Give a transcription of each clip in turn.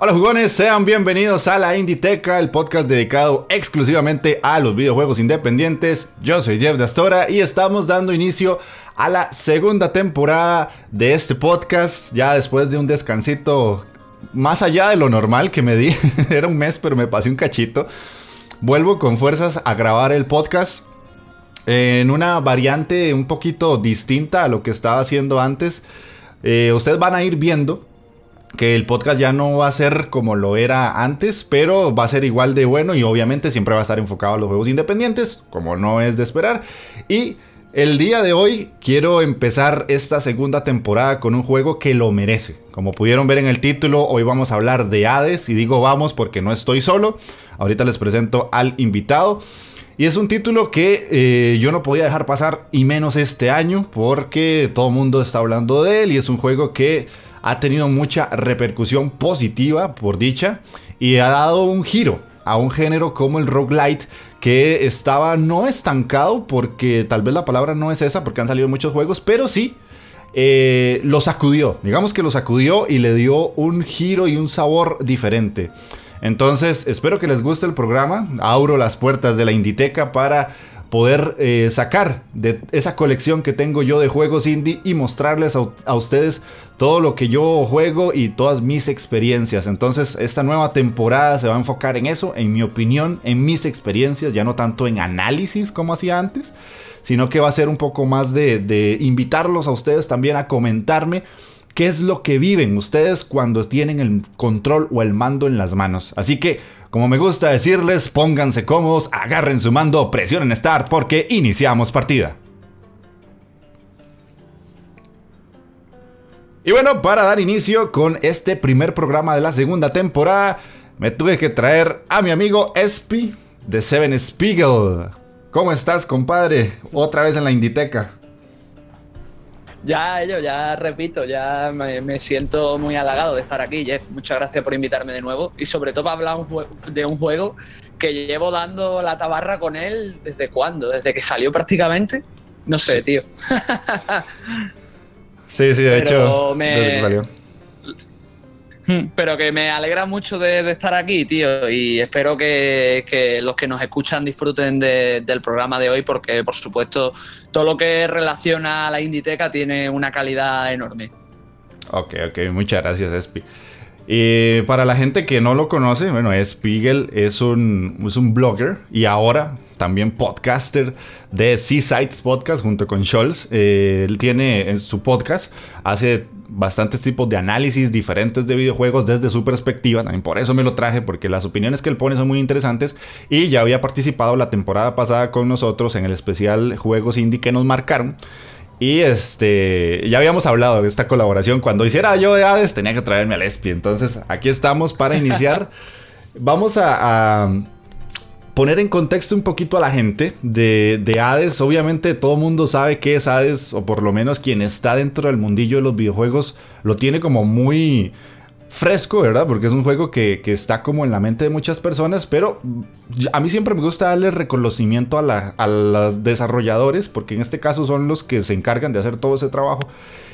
Hola jugones, sean bienvenidos a la Inditeca, el podcast dedicado exclusivamente a los videojuegos independientes. Yo soy Jeff de Astora y estamos dando inicio a la segunda temporada de este podcast, ya después de un descansito más allá de lo normal que me di. Era un mes, pero me pasé un cachito. Vuelvo con fuerzas a grabar el podcast en una variante un poquito distinta a lo que estaba haciendo antes. Eh, ustedes van a ir viendo que el podcast ya no va a ser como lo era antes, pero va a ser igual de bueno y obviamente siempre va a estar enfocado a los juegos independientes, como no es de esperar. Y el día de hoy quiero empezar esta segunda temporada con un juego que lo merece. Como pudieron ver en el título, hoy vamos a hablar de Hades y digo vamos porque no estoy solo. Ahorita les presento al invitado. Y es un título que eh, yo no podía dejar pasar y menos este año porque todo el mundo está hablando de él y es un juego que ha tenido mucha repercusión positiva, por dicha, y ha dado un giro a un género como el roguelite que estaba no estancado, porque tal vez la palabra no es esa, porque han salido muchos juegos, pero sí eh, lo sacudió. Digamos que lo sacudió y le dio un giro y un sabor diferente. Entonces, espero que les guste el programa. Abro las puertas de la Inditeca para poder eh, sacar de esa colección que tengo yo de juegos indie y mostrarles a, ustedes todo lo que yo juego y todas mis experiencias. Entonces esta nueva temporada se va a enfocar en eso, en mi opinión, en mis experiencias, ya no tanto en análisis como hacía antes, sino que va a ser un poco más de, de invitarlos a ustedes también a comentarme qué es lo que viven ustedes cuando tienen el control o el mando en las manos. Así que como me gusta decirles, pónganse cómodos, agarren su mando, presionen Start porque iniciamos partida. Y bueno, para dar inicio con este primer programa de la segunda temporada, me tuve que traer a mi amigo Espi de Seven Spiegel. ¿Cómo estás, compadre? Otra vez en la Inditeca. Ya, yo ya repito, ya me, siento muy halagado de estar aquí, Jeff. Muchas gracias por invitarme de nuevo y sobre todo para hablar de un juego que llevo dando la tabarra con él desde cuándo, desde que salió prácticamente. No sé, tío. sí, sí, de hecho, desde que salió. Hmm, pero que me alegra mucho de, estar aquí, tío, y espero que, los que nos escuchan disfruten del programa de hoy, porque por supuesto todo lo que relaciona a la Inditeca tiene una calidad enorme. Ok, ok, muchas gracias, Espi. Y para la gente que no lo conoce, bueno, Spiegel es un, es un blogger y ahora también podcaster de Seasides Podcast junto con Scholz. Eh, él tiene en su podcast, hace bastantes tipos de análisis diferentes de videojuegos desde su perspectiva. También por eso me lo traje, porque las opiniones que él pone son muy interesantes. Y ya había participado la temporada pasada con nosotros en el especial Juegos Indie que nos marcaron. Y este, ya habíamos hablado de esta colaboración. Cuando hiciera yo de Hades, tenía que traerme al Espi. Entonces, aquí estamos para iniciar. Vamos a poner en contexto un poquito a la gente de, de Hades. Obviamente todo el mundo sabe qué es Hades, o por lo menos quien está dentro del mundillo de los videojuegos lo tiene como muy fresco, ¿verdad? Porque es un juego que, está como en la mente de muchas personas, pero a mí siempre me gusta darle reconocimiento a, a los desarrolladores, porque en este caso son los que se encargan de hacer todo ese trabajo.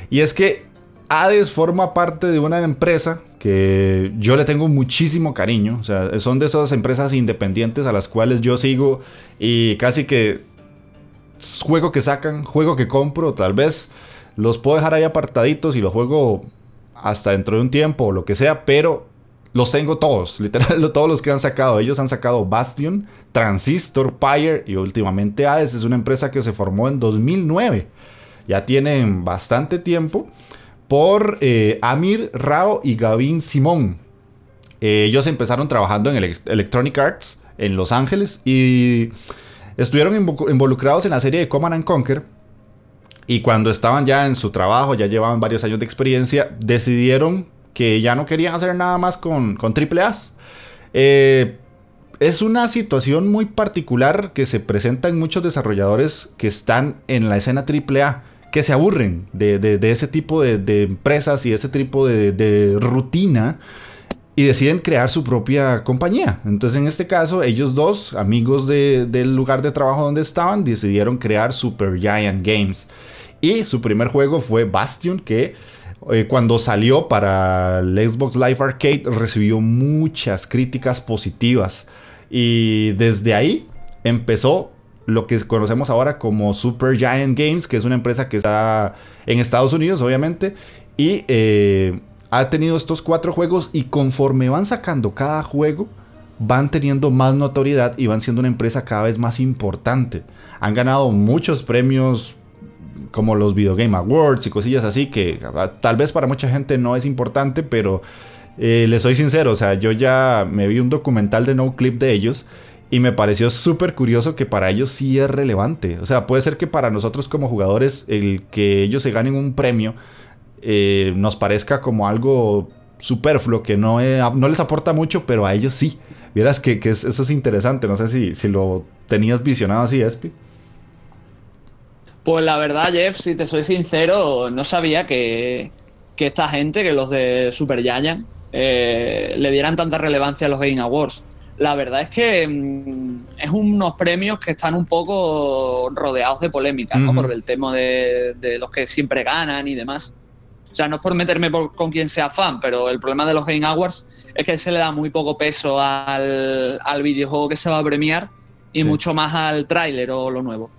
Y es que Hades forma parte de una empresa que yo le tengo muchísimo cariño. O sea, son de esas empresas independientes a las cuales yo sigo y casi que juego que sacan, juego que compro, tal vez los puedo dejar ahí apartaditos y los juego hasta dentro de un tiempo o lo que sea, pero los tengo todos, literal, todos los que han sacado. Ellos han sacado Bastion, Transistor, Pyre y últimamente Hades. Es una empresa que se formó en 2009. Ya tienen bastante tiempo por eh, Amir Rao y Gavin Simón. Eh, ellos empezaron trabajando en Electronic Arts en Los Ángeles y estuvieron involucrados en la serie de Command and Conquer. Y cuando estaban ya en su trabajo, ya llevaban varios años de experiencia, decidieron que ya no querían hacer nada más con, con AAA. Eh, es una situación muy particular que se presenta en muchos desarrolladores que están en la escena AAA, que se aburren de, ese tipo de, empresas y ese tipo de, rutina y deciden crear su propia compañía. Entonces en este caso ellos dos, amigos del lugar de trabajo donde estaban, decidieron crear Super Giant Games. Y su primer juego fue Bastion, que eh, cuando salió para el Xbox Live Arcade recibió muchas críticas positivas. Y desde ahí empezó lo que conocemos ahora como Super Giant Games, que es una empresa que está en Estados Unidos, obviamente. Y eh, ha tenido estos cuatro juegos y conforme van sacando cada juego, van teniendo más notoriedad y van siendo una empresa cada vez más importante. Han ganado muchos premios como los Video Game Awards y cosillas así, que ah, tal vez para mucha gente no es importante, pero eh, les soy sincero, o sea, yo ya me vi un documental de No Clip de ellos y me pareció súper curioso que para ellos sí es relevante. O sea, puede ser que para nosotros como jugadores el que ellos se ganen un premio eh, nos parezca como algo superfluo, que no, no les aporta mucho, pero a ellos sí. Vieras que, eso es interesante, no sé si, si lo tenías visionado así, Espi. Pues la verdad, Jeff, si te soy sincero, no sabía que, esta gente, que los de Super Giant, eh, le dieran tanta relevancia a los Game Awards. La verdad es que mm, es unos premios que están un poco rodeados de polémica, ¿no? Por el tema de, los que siempre ganan y demás. O sea, no es por meterme con quien sea fan, pero el problema de los Game Awards es que se le da muy poco peso al, videojuego que se va a premiar y mucho más al tráiler o lo nuevo.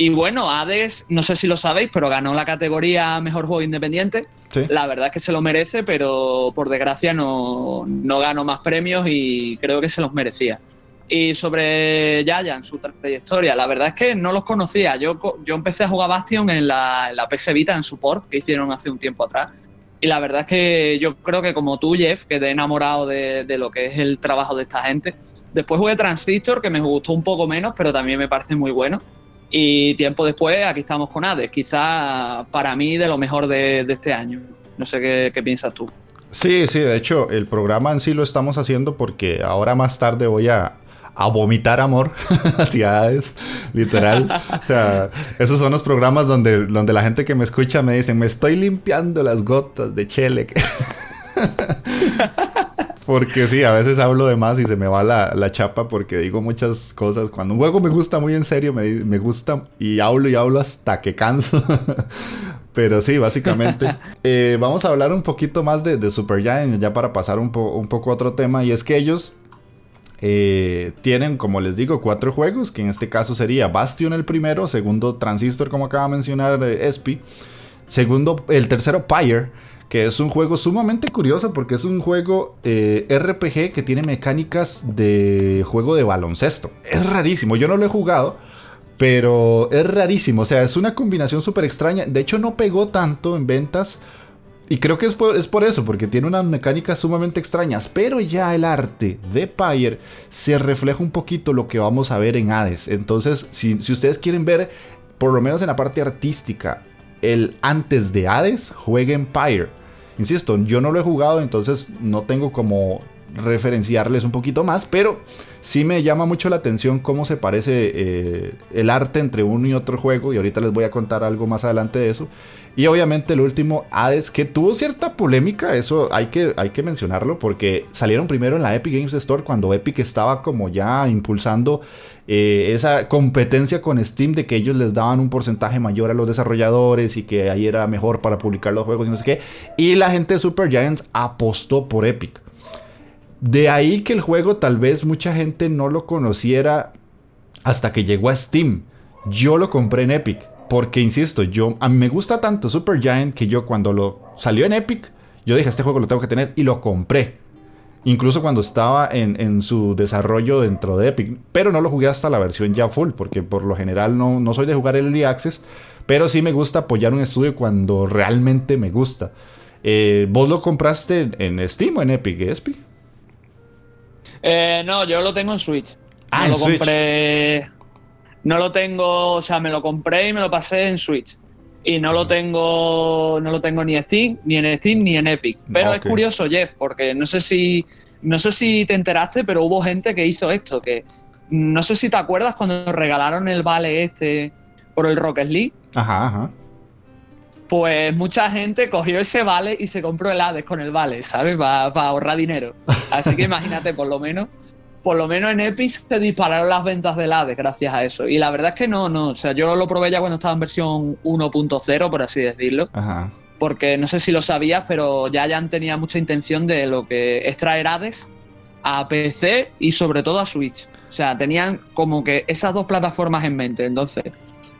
Y bueno, Hades, no sé si lo sabéis, pero ganó la categoría Mejor Juego Independiente. La verdad es que se lo merece, pero por desgracia no, no ganó más premios y creo que se los merecía. Y sobre Giant, su trayectoria, la verdad es que no los conocía. Yo, yo empecé a jugar Bastion en la, en la PS Vita, en support, que hicieron hace un tiempo atrás. Y la verdad es que yo creo que como tú, Jeff, que te he enamorado de, de lo que es el trabajo de esta gente. Después jugué Transistor, que me gustó un poco menos, pero también me parece muy bueno. Y tiempo después, aquí estamos con Hades, quizá para mí de lo mejor de, este año. No sé qué, piensas tú. Sí, sí, de hecho, el programa en sí lo estamos haciendo porque ahora más tarde voy a, vomitar amor hacia Hades, literal. o sea, esos son los programas donde, donde la gente que me escucha me dice, me estoy limpiando las gotas de Chele. Porque sí, a veces hablo de más y se me va la, chapa porque digo muchas cosas. Cuando un juego me gusta muy en serio, me, gusta y hablo y hablo hasta que canso. Pero sí, básicamente. Eh, vamos a hablar un poquito más de, de Supergiant ya para pasar un, un, poco a otro tema. Y es que ellos eh, tienen, como les digo, cuatro juegos, que en este caso sería Bastion el primero, segundo Transistor, como acaba de mencionar eh, Espi, segundo, el tercero Pyre que es un juego sumamente curioso porque es un juego eh, RPG que tiene mecánicas de juego de baloncesto. Es rarísimo, yo no lo he jugado, pero es rarísimo, o sea, es una combinación súper extraña. De hecho, no pegó tanto en ventas. Y creo que es por, eso, porque tiene unas mecánicas sumamente extrañas. Pero ya el arte de Pyre se refleja un poquito lo que vamos a ver en Hades. Entonces, si, si ustedes quieren ver, por lo menos en la parte artística, el antes de Hades, jueguen Pyre. Insisto, yo no lo he jugado, entonces no tengo como referenciarles un poquito más, pero sí me llama mucho la atención cómo se parece eh, el arte entre uno y otro juego, y ahorita les voy a contar algo más adelante de eso. Y obviamente el último, Hades, que tuvo cierta polémica, eso hay que, hay que mencionarlo, porque salieron primero en la Epic Games Store cuando Epic estaba como ya impulsando eh, esa competencia con Steam de que ellos les daban un porcentaje mayor a los desarrolladores y que ahí era mejor para publicar los juegos y no sé qué. Y la gente de Super Giants apostó por Epic. De ahí que el juego tal vez mucha gente no lo conociera hasta que llegó a Steam. Yo lo compré en Epic. Porque, insisto, yo, a mí me gusta tanto Super Giant que yo cuando lo salió en Epic, yo dije, este juego lo tengo que tener y lo compré. Incluso cuando estaba en, su desarrollo dentro de Epic. Pero no lo jugué hasta la versión ya full, porque por lo general no, no soy de jugar el Early Access. Pero sí me gusta apoyar un estudio cuando realmente me gusta. Eh, ¿Vos lo compraste en Steam o en Epic, Espi? Eh, no, yo lo tengo en Switch. Ah, en lo Switch. compré. No lo tengo, o sea, me lo compré y me lo pasé en Switch. Y no lo tengo no lo tengo ni en Steam, ni en Steam ni en Epic. Pero es curioso, Jeff, porque no sé si no sé si te enteraste, pero hubo gente que hizo esto, que no sé si te acuerdas cuando regalaron el vale este por el Rocket League. Ajá, ajá. Pues mucha gente cogió ese vale y se compró el Hades con el vale, ¿sabes? Para ahorrar dinero. Así que imagínate, por lo menos por lo menos en Epic se dispararon las ventas del Hades gracias a eso. Y la verdad es que no, no. O sea, yo lo probé ya cuando estaba en versión 1.0, por así decirlo. Ajá. Porque no sé si lo sabías, pero ya ya tenía mucha intención de lo que es traer Hades a PC y sobre todo a Switch. O sea, tenían como que esas dos plataformas en mente. Entonces,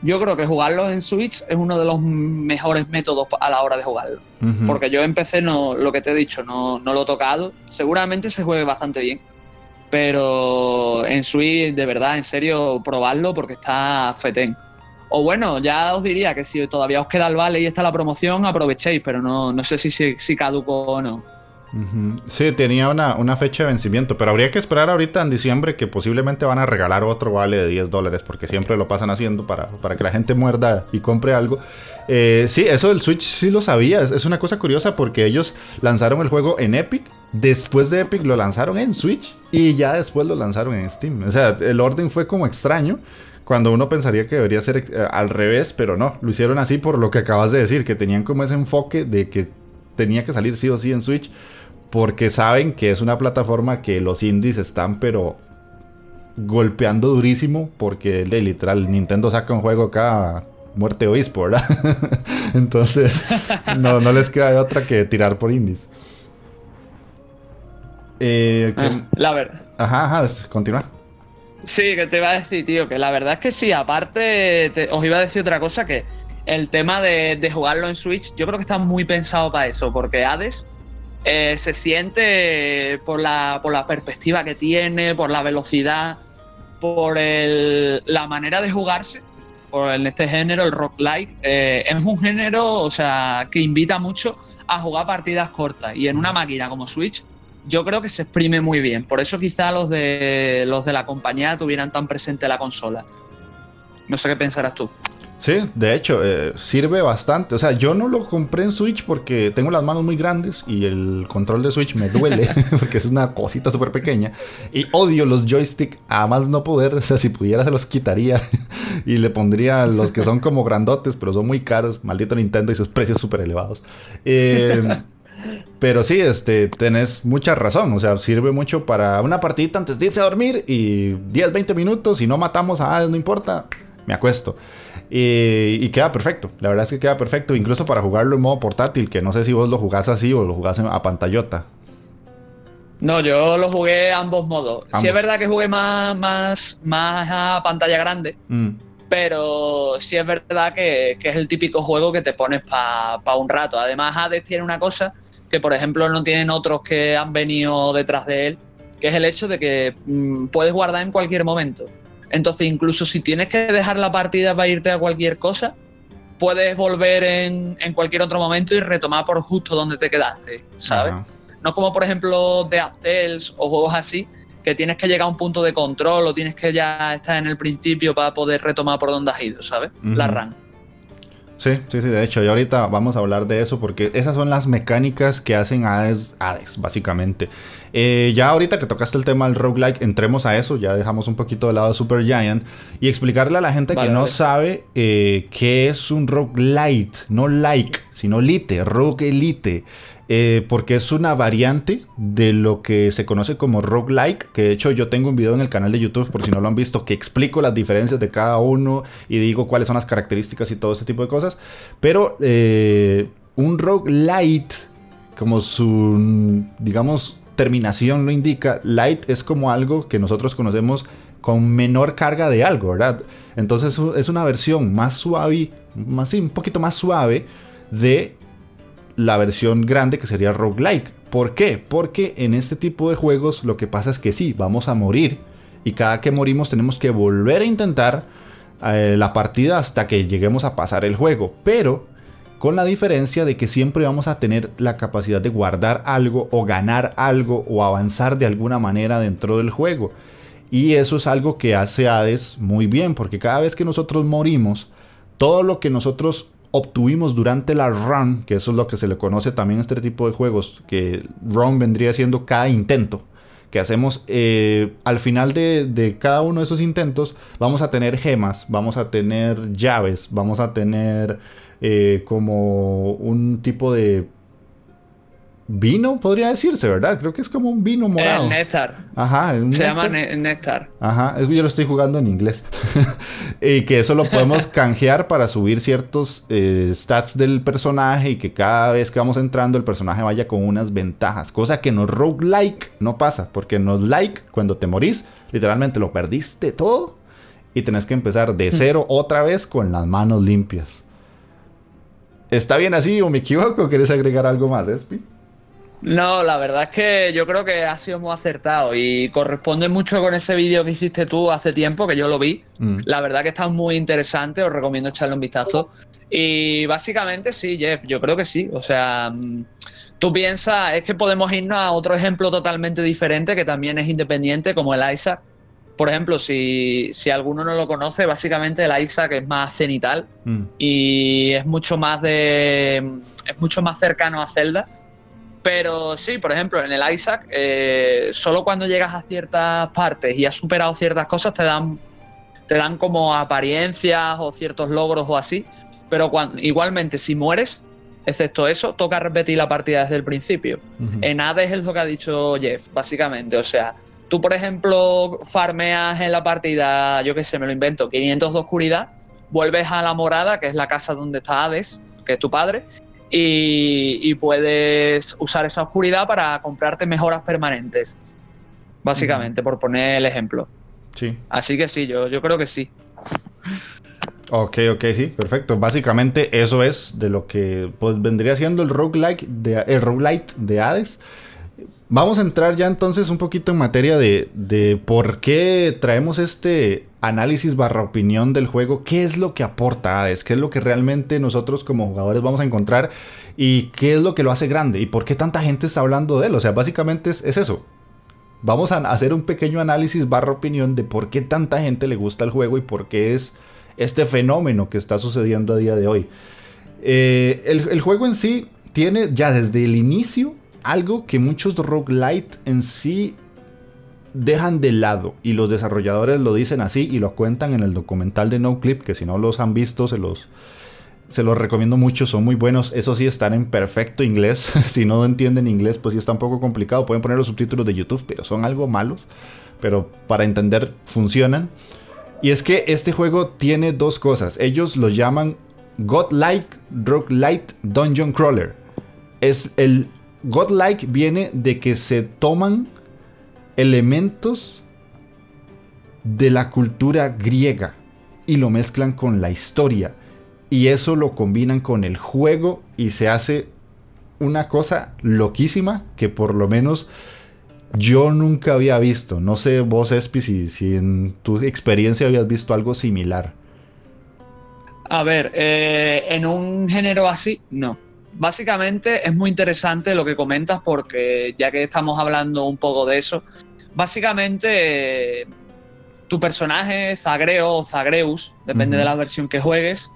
yo creo que jugarlo en Switch es uno de los mejores métodos a la hora de jugarlo. Porque yo en PC no, lo que te he dicho, no, no lo he tocado. Seguramente se juegue bastante bien pero en Switch, de verdad, en serio, probadlo porque está fetén. O bueno, ya os diría que si todavía os queda el vale y está la promoción, aprovechéis, pero no, no sé si, si, caduco o no. Sí, tenía una, fecha de vencimiento, pero habría que esperar ahorita en diciembre que posiblemente van a regalar otro vale de 10 dólares, porque siempre lo pasan haciendo para, para que la gente muerda y compre algo. Eh, sí, eso del Switch sí lo sabía, es, una cosa curiosa porque ellos lanzaron el juego en Epic, después de Epic lo lanzaron en Switch y ya después lo lanzaron en Steam. O sea, el orden fue como extraño cuando uno pensaría que debería ser eh, al revés, pero no, lo hicieron así por lo que acabas de decir, que tenían como ese enfoque de que tenía que salir sí o sí en Switch porque saben que es una plataforma que los indies están pero golpeando durísimo porque de literal Nintendo saca un juego cada muerte o eSport, Entonces no, les queda otra que tirar por indies. Eh, ah, la verdad. Ajá, ajá, continúa. Sí, que te iba a decir, tío, que la verdad es que sí, aparte os iba a decir otra cosa, que el tema de, de, jugarlo en Switch, yo creo que está muy pensado para eso, porque Hades eh, se siente por la, por la perspectiva que tiene, por la velocidad, por la manera de jugarse, por en este género, el rock like, eh, es un género, o sea, que invita mucho a jugar partidas cortas. Y en una máquina como Switch, yo creo que se exprime muy bien. Por eso quizá los de los de la compañía tuvieran tan presente la consola. No sé qué pensarás tú. Sí, de hecho, eh, sirve bastante. O sea, yo no lo compré en Switch porque tengo las manos muy grandes y el control de Switch me duele porque es una cosita súper pequeña. Y odio los joysticks a más no poder. O sea, si pudiera se los quitaría y le pondría los que son como grandotes, pero son muy caros. Maldito Nintendo y sus precios súper elevados. Eh, pero sí, este, tenés mucha razón. O sea, sirve mucho para una partidita antes de irse a dormir y 10, 20 minutos. y no matamos a no importa, me acuesto. Y, queda perfecto. La verdad es que queda perfecto. Incluso para jugarlo en modo portátil. Que no sé si vos lo jugás así o lo jugás a pantallota. No, yo lo jugué ambos modos. Sí es verdad que jugué más, más, más a pantalla grande. Mm. Pero sí es verdad que, es el típico juego que te pones para un rato. Además, Hades tiene una cosa que, por ejemplo, no tienen otros que han venido detrás de él. Que es el hecho de que mm, puedes guardar en cualquier momento. Entonces, incluso si tienes que dejar la partida para irte a cualquier cosa, puedes volver en, cualquier otro momento y retomar por justo donde te quedaste, ¿sabes? No como, por ejemplo, de Accels o juegos así, que tienes que llegar a un punto de control o tienes que ya estar en el principio para poder retomar por donde has ido, ¿sabes? La run. Sí, sí, sí, de hecho, y ahorita vamos a hablar de eso porque esas son las mecánicas que hacen Hades, Hades básicamente. Eh, ya ahorita que tocaste el tema del roguelike, entremos a eso, ya dejamos un poquito de lado Super Giant y explicarle a la gente que no sabe eh, qué es un roguelite, no like, sino lite, roguelite. Eh, porque es una variante de lo que se conoce como roguelike, que de hecho yo tengo un video en el canal de YouTube, por si no lo han visto, que explico las diferencias de cada uno y digo cuáles son las características y todo ese tipo de cosas. Pero eh, un roguelite, como su, digamos, terminación lo indica, light es como algo que nosotros conocemos con menor carga de algo, ¿verdad? Entonces es una versión más suave, más, un poquito más suave de la versión grande que sería roguelike. ¿Por qué? Porque en este tipo de juegos lo que pasa es que sí, vamos a morir y cada que morimos tenemos que volver a intentar eh, la partida hasta que lleguemos a pasar el juego. Pero con la diferencia de que siempre vamos a tener la capacidad de guardar algo o ganar algo o avanzar de alguna manera dentro del juego. Y eso es algo que hace Hades muy bien, porque cada vez que nosotros morimos, todo lo que nosotros obtuvimos durante la run, que eso es lo que se le conoce también a este tipo de juegos, que run vendría siendo cada intento que hacemos eh, al final de, de, cada uno de esos intentos vamos a tener gemas, vamos a tener llaves, vamos a tener eh, como un tipo de vino, podría decirse, ¿verdad? Creo que es como un vino morado. El néctar. Ajá. Se llama néctar. Ajá, eso yo lo estoy jugando en inglés. y que eso lo podemos canjear para subir ciertos eh, stats del personaje y que cada vez que vamos entrando el personaje vaya con unas ventajas. Cosa que en los roguelike no pasa, porque en los like, cuando te morís, literalmente lo perdiste todo y tenés que empezar de cero otra vez con las manos limpias. ¿Está bien así o me equivoco? ¿Quieres agregar algo más, Espi? No, la verdad es que yo creo que ha sido muy acertado y corresponde mucho con ese vídeo que hiciste tú hace tiempo, que yo lo vi. Mm. La verdad que está muy interesante, os recomiendo echarle un vistazo. Y básicamente sí, Jeff, yo creo que sí. O sea, mm, tú piensas, es que podemos irnos a otro ejemplo totalmente diferente que también es independiente, como el Isaac. Por ejemplo, si, si alguno no lo conoce, básicamente el Isaac es más cenital mm. y es mucho más de. es mucho más cercano a Zelda pero sí, por ejemplo, en el Isaac, eh, solo cuando llegas a ciertas partes y has superado ciertas cosas te dan, te dan como apariencias o ciertos logros o así. Pero igualmente, si mueres, excepto eso, toca repetir la partida desde el principio. En Hades es lo que ha dicho Jeff, básicamente. O sea, tú, por ejemplo, farmeas en la partida, yo qué sé, me lo invento, 500 de oscuridad, vuelves a la morada, que es la casa donde está Hades, que es tu padre, y, puedes usar esa oscuridad para comprarte mejoras permanentes. Básicamente, por poner el ejemplo. Sí. Así que sí, yo, yo creo que sí. Ok, ok, sí, perfecto. Básicamente eso es de lo que pues, vendría siendo el roguelike de, el roguelite de Hades. Vamos a entrar ya entonces un poquito en materia de, de por qué traemos este análisis barra opinión del juego, qué es lo que aporta Hades, qué es lo que realmente nosotros como jugadores vamos a encontrar y qué es lo que lo hace grande y por qué tanta gente está hablando de él. O sea, básicamente es, eso. Vamos a hacer un pequeño análisis barra opinión de por qué tanta gente le gusta el juego y por qué es este fenómeno que está sucediendo a día de hoy. Eh, el, el, juego en sí tiene ya desde el inicio algo que muchos roguelite en sí dejan de lado y los desarrolladores lo dicen así y lo cuentan en el documental de No Clip, que si no los han visto se los, se los recomiendo mucho, son muy buenos, eso sí están en perfecto inglés, si no entienden inglés pues sí está un poco complicado, pueden poner los subtítulos de YouTube, pero son algo malos, pero para entender funcionan. Y es que este juego tiene dos cosas, ellos lo llaman Godlike Roguelite Dungeon Crawler. Es el Godlike viene de que se toman elementos de la cultura griega y lo mezclan con la historia. Y eso lo combinan con el juego y se hace una cosa loquísima que por lo menos yo nunca había visto. No sé vos, Espi, si, en tu experiencia habías visto algo similar. A ver, eh, en un género así, no. Básicamente es muy interesante lo que comentas porque ya que estamos hablando un poco de eso, básicamente tu personaje, Zagreo o Zagreus, depende de la versión que juegues,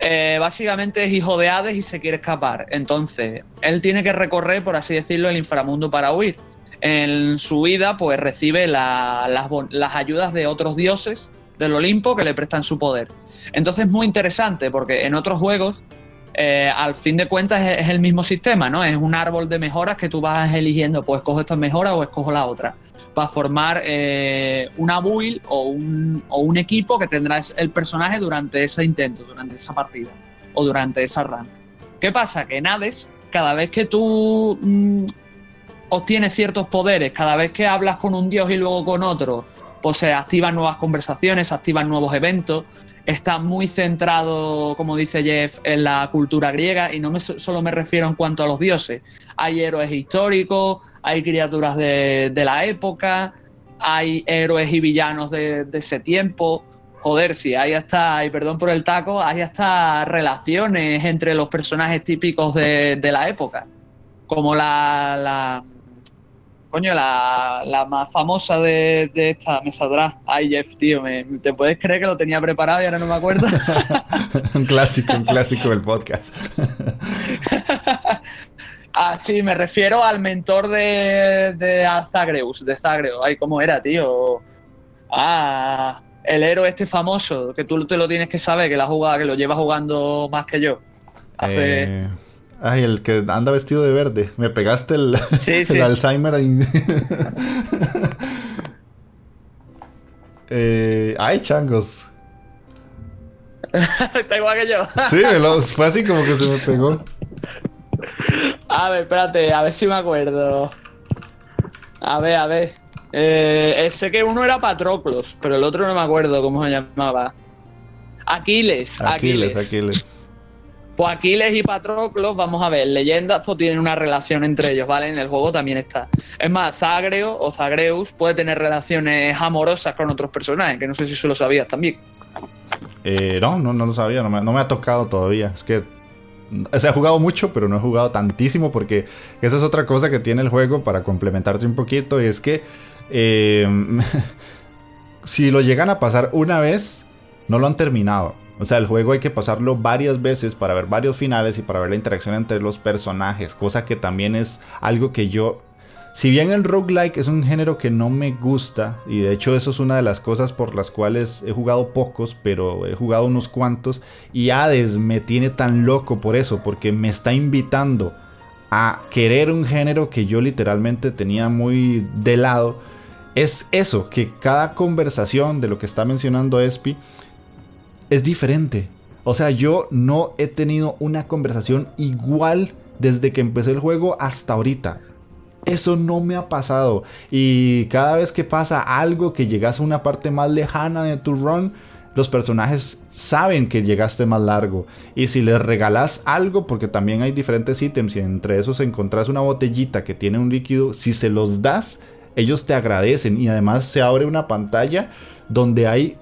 eh, básicamente es hijo de Hades y se quiere escapar. Entonces, él tiene que recorrer, por así decirlo, el inframundo para huir. En su vida, pues recibe las, las ayudas de otros dioses del Olimpo que le prestan su poder. Entonces es muy interesante porque en otros juegos eh, al fin de cuentas es, el mismo sistema, ¿no? Es un árbol de mejoras que tú vas eligiendo, pues escojo esta mejora o escojo la otra, para formar eh, una build o un, o un, equipo que tendrá el personaje durante ese intento, durante esa partida o durante esa run. ¿Qué pasa? Que en Hades, cada vez que tú mm, obtienes ciertos poderes, cada vez que hablas con un dios y luego con otro, pues se activan nuevas conversaciones, se activan nuevos eventos, está muy centrado, como dice Jeff, en la cultura griega y no me, solo me refiero en cuanto a los dioses. Hay héroes históricos, hay criaturas de, la época, hay héroes y villanos de, ese tiempo. Joder, sí, hay hasta, y perdón por el taco, hay hasta relaciones entre los personajes típicos de, la época. Como la, coño, la, más famosa de, esta me saldrá. Ay, Jeff, tío, ¿te puedes creer que lo tenía preparado y ahora no me acuerdo? un clásico, un clásico del podcast. ah, sí, me refiero al mentor de, de Zagreus, de Zagreo. Ay, ¿cómo era, tío? Ah, el héroe este famoso, que tú te lo tienes que saber, que, la juega, que lo lleva jugando más que yo. Hace... Eh, Ay, el que anda vestido de verde. Me pegaste el, Alzheimer ahí. eh, ay, changos. Está igual que yo. sí, fue así como que se me pegó. A ver, espérate, a ver si me acuerdo. A ver, a ver. Eh, sé que uno era Patroclos, pero el otro no me acuerdo cómo se llamaba. Aquiles. Aquiles, Aquiles. Aquiles. Aquiles y Patroclos, vamos a ver, leyendas pues tienen una relación entre ellos, ¿vale? En el juego también está. Es más, Zagreo o Zagreus puede tener relaciones amorosas con otros personajes, que no sé si eso lo sabías también. Eh, no, no, no lo sabía, no me, ha tocado todavía. Es que o sea, he jugado mucho, pero no he jugado tantísimo porque esa es otra cosa que tiene el juego para complementarte un poquito. Y es que eh, si lo llegan a pasar una vez, no lo han terminado. O sea, el juego hay que pasarlo varias veces para ver varios finales y para ver la interacción entre los personajes, cosa que también es algo que yo... Si bien el roguelike es un género que no me gusta, y de hecho eso es una de las cosas por las cuales he jugado pocos, pero he jugado unos cuantos, y Hades me tiene tan loco por eso, porque me está invitando a querer un género que yo literalmente tenía muy de lado, es eso, que cada conversación de lo que está mencionando Espi es diferente. O sea, yo no he tenido una conversación igual desde que empecé el juego hasta ahorita. Eso no me ha pasado. Y cada vez que pasa algo que llegas a una parte más lejana de tu run, los personajes saben que llegaste más largo. Y si les regalas algo, porque también hay diferentes ítems y entre esos encontrás una botellita que tiene un líquido, si se los das, ellos te agradecen. Y además se abre una pantalla donde hay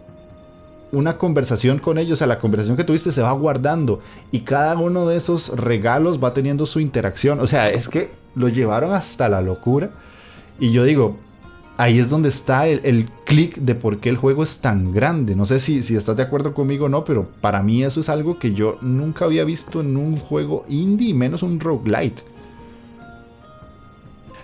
una conversación con ellos, o sea, la conversación que tuviste se va guardando y cada uno de esos regalos va teniendo su interacción. O sea, es que lo llevaron hasta la locura. Y yo digo, ahí es donde está el, clic de por qué el juego es tan grande. No sé si, si estás de acuerdo conmigo o no, pero para mí eso es algo que yo nunca había visto en un juego indie, menos un roguelite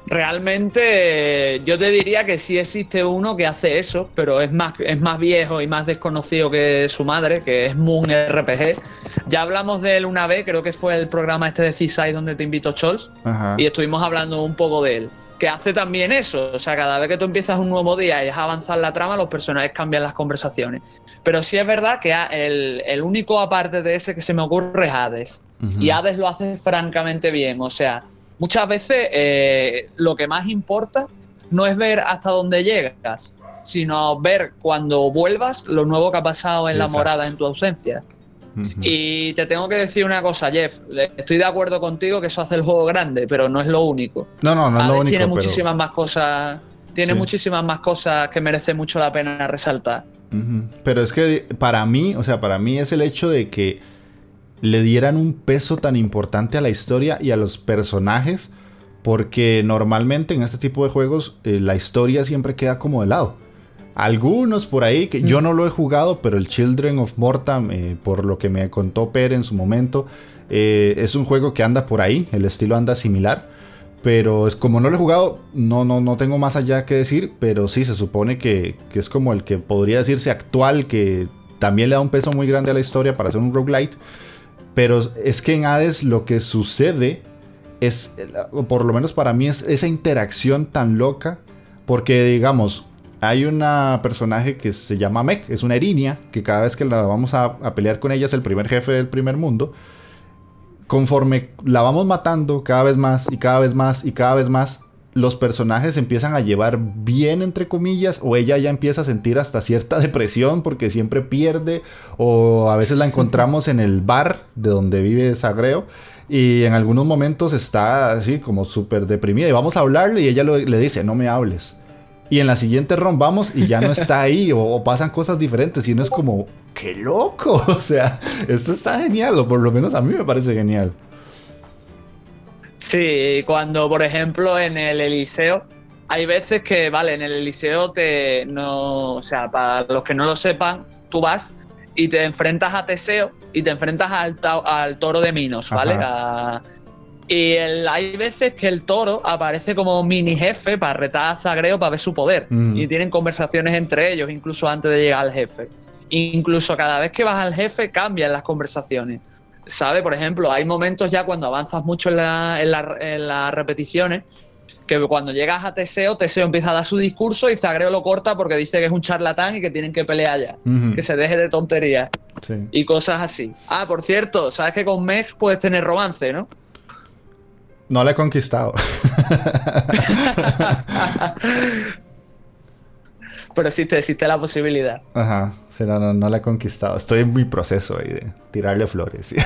realmente yo te diría que sí existe uno que hace eso, pero es más, es más viejo y más desconocido que su madre, que es Moon RPG. Ya hablamos de él una vez, creo que fue el programa este de C-Side donde te invitó Scholz, y estuvimos hablando un poco de él. Que hace también eso, o sea, cada vez que tú empiezas un nuevo día y es avanzar la trama, los personajes cambian las conversaciones. Pero sí es verdad que el, el único aparte de ese que se me ocurre es Hades. Y Hades lo hace francamente bien, o sea, muchas veces eh, lo que más importa no es ver hasta dónde llegas, sino ver cuando vuelvas lo nuevo que ha pasado en la morada en tu ausencia. Y te tengo que decir una cosa, Jeff. Estoy de acuerdo contigo que eso hace el juego grande, pero no es lo único. No, no, no es lo único. Tiene muchísimas más cosas. Tiene muchísimas más cosas que merece mucho la pena resaltar. Pero es que para mí, o sea, para mí es el hecho de que le dieran un peso tan importante a la historia y a los personajes, porque normalmente en este tipo de juegos eh, la historia siempre queda como de lado. Algunos por ahí, que yo mm. no lo he jugado, pero el Children of Mortam, eh, por lo que me contó Per en su momento, eh, es un juego que anda por ahí, el estilo anda similar. Pero es como no lo he jugado, no, no, no tengo más allá que decir, pero sí se supone que, que es como el que podría decirse actual, que también le da un peso muy grande a la historia para hacer un roguelite. Pero es que en Hades lo que sucede es, por lo menos para mí, es esa interacción tan loca. Porque, digamos, hay una personaje que se llama Mech, es una erinia, que cada vez que la vamos a, a, pelear con ella es el primer jefe del primer mundo. Conforme la vamos matando cada vez más y cada vez más y cada vez más, los personajes empiezan a llevar bien, entre comillas, o ella ya empieza a sentir hasta cierta depresión porque siempre pierde, o a veces la encontramos en el bar de donde vive Sagreo. Y en algunos momentos está así como súper deprimida. Y vamos a hablarle y ella le dice, no me hables. Y en la siguiente ron vamos y ya no está ahí. O, o, pasan cosas diferentes. Y uno es como, qué loco. O sea, esto está genial. O por lo menos a mí me parece genial. Sí, cuando por ejemplo en el Eliseo hay veces que, vale, en el Eliseo te. No, o sea, para los que no lo sepan, tú vas y te enfrentas a Teseo y te enfrentas al, al toro de Minos, ¿vale? y hay veces que el toro aparece como mini jefe para retar a Zagreo para ver su poder. Mm. Y tienen conversaciones entre ellos, incluso antes de llegar al jefe. Incluso cada vez que vas al jefe cambian las conversaciones. ¿Sabe? Por ejemplo, hay momentos ya cuando avanzas mucho en, las repeticiones que cuando llegas a Teseo, Teseo empieza a dar su discurso y Zagreo lo corta porque dice que es un charlatán y que tienen que pelear ya. Que se deje de tonterías. Y cosas así. Ah, por cierto, sabes que con Meg puedes tener romance, ¿no? No la he conquistado. Pero existe, existe la posibilidad. Ajá. No, la he conquistado. Estoy en mi proceso ahí de tirarle flores.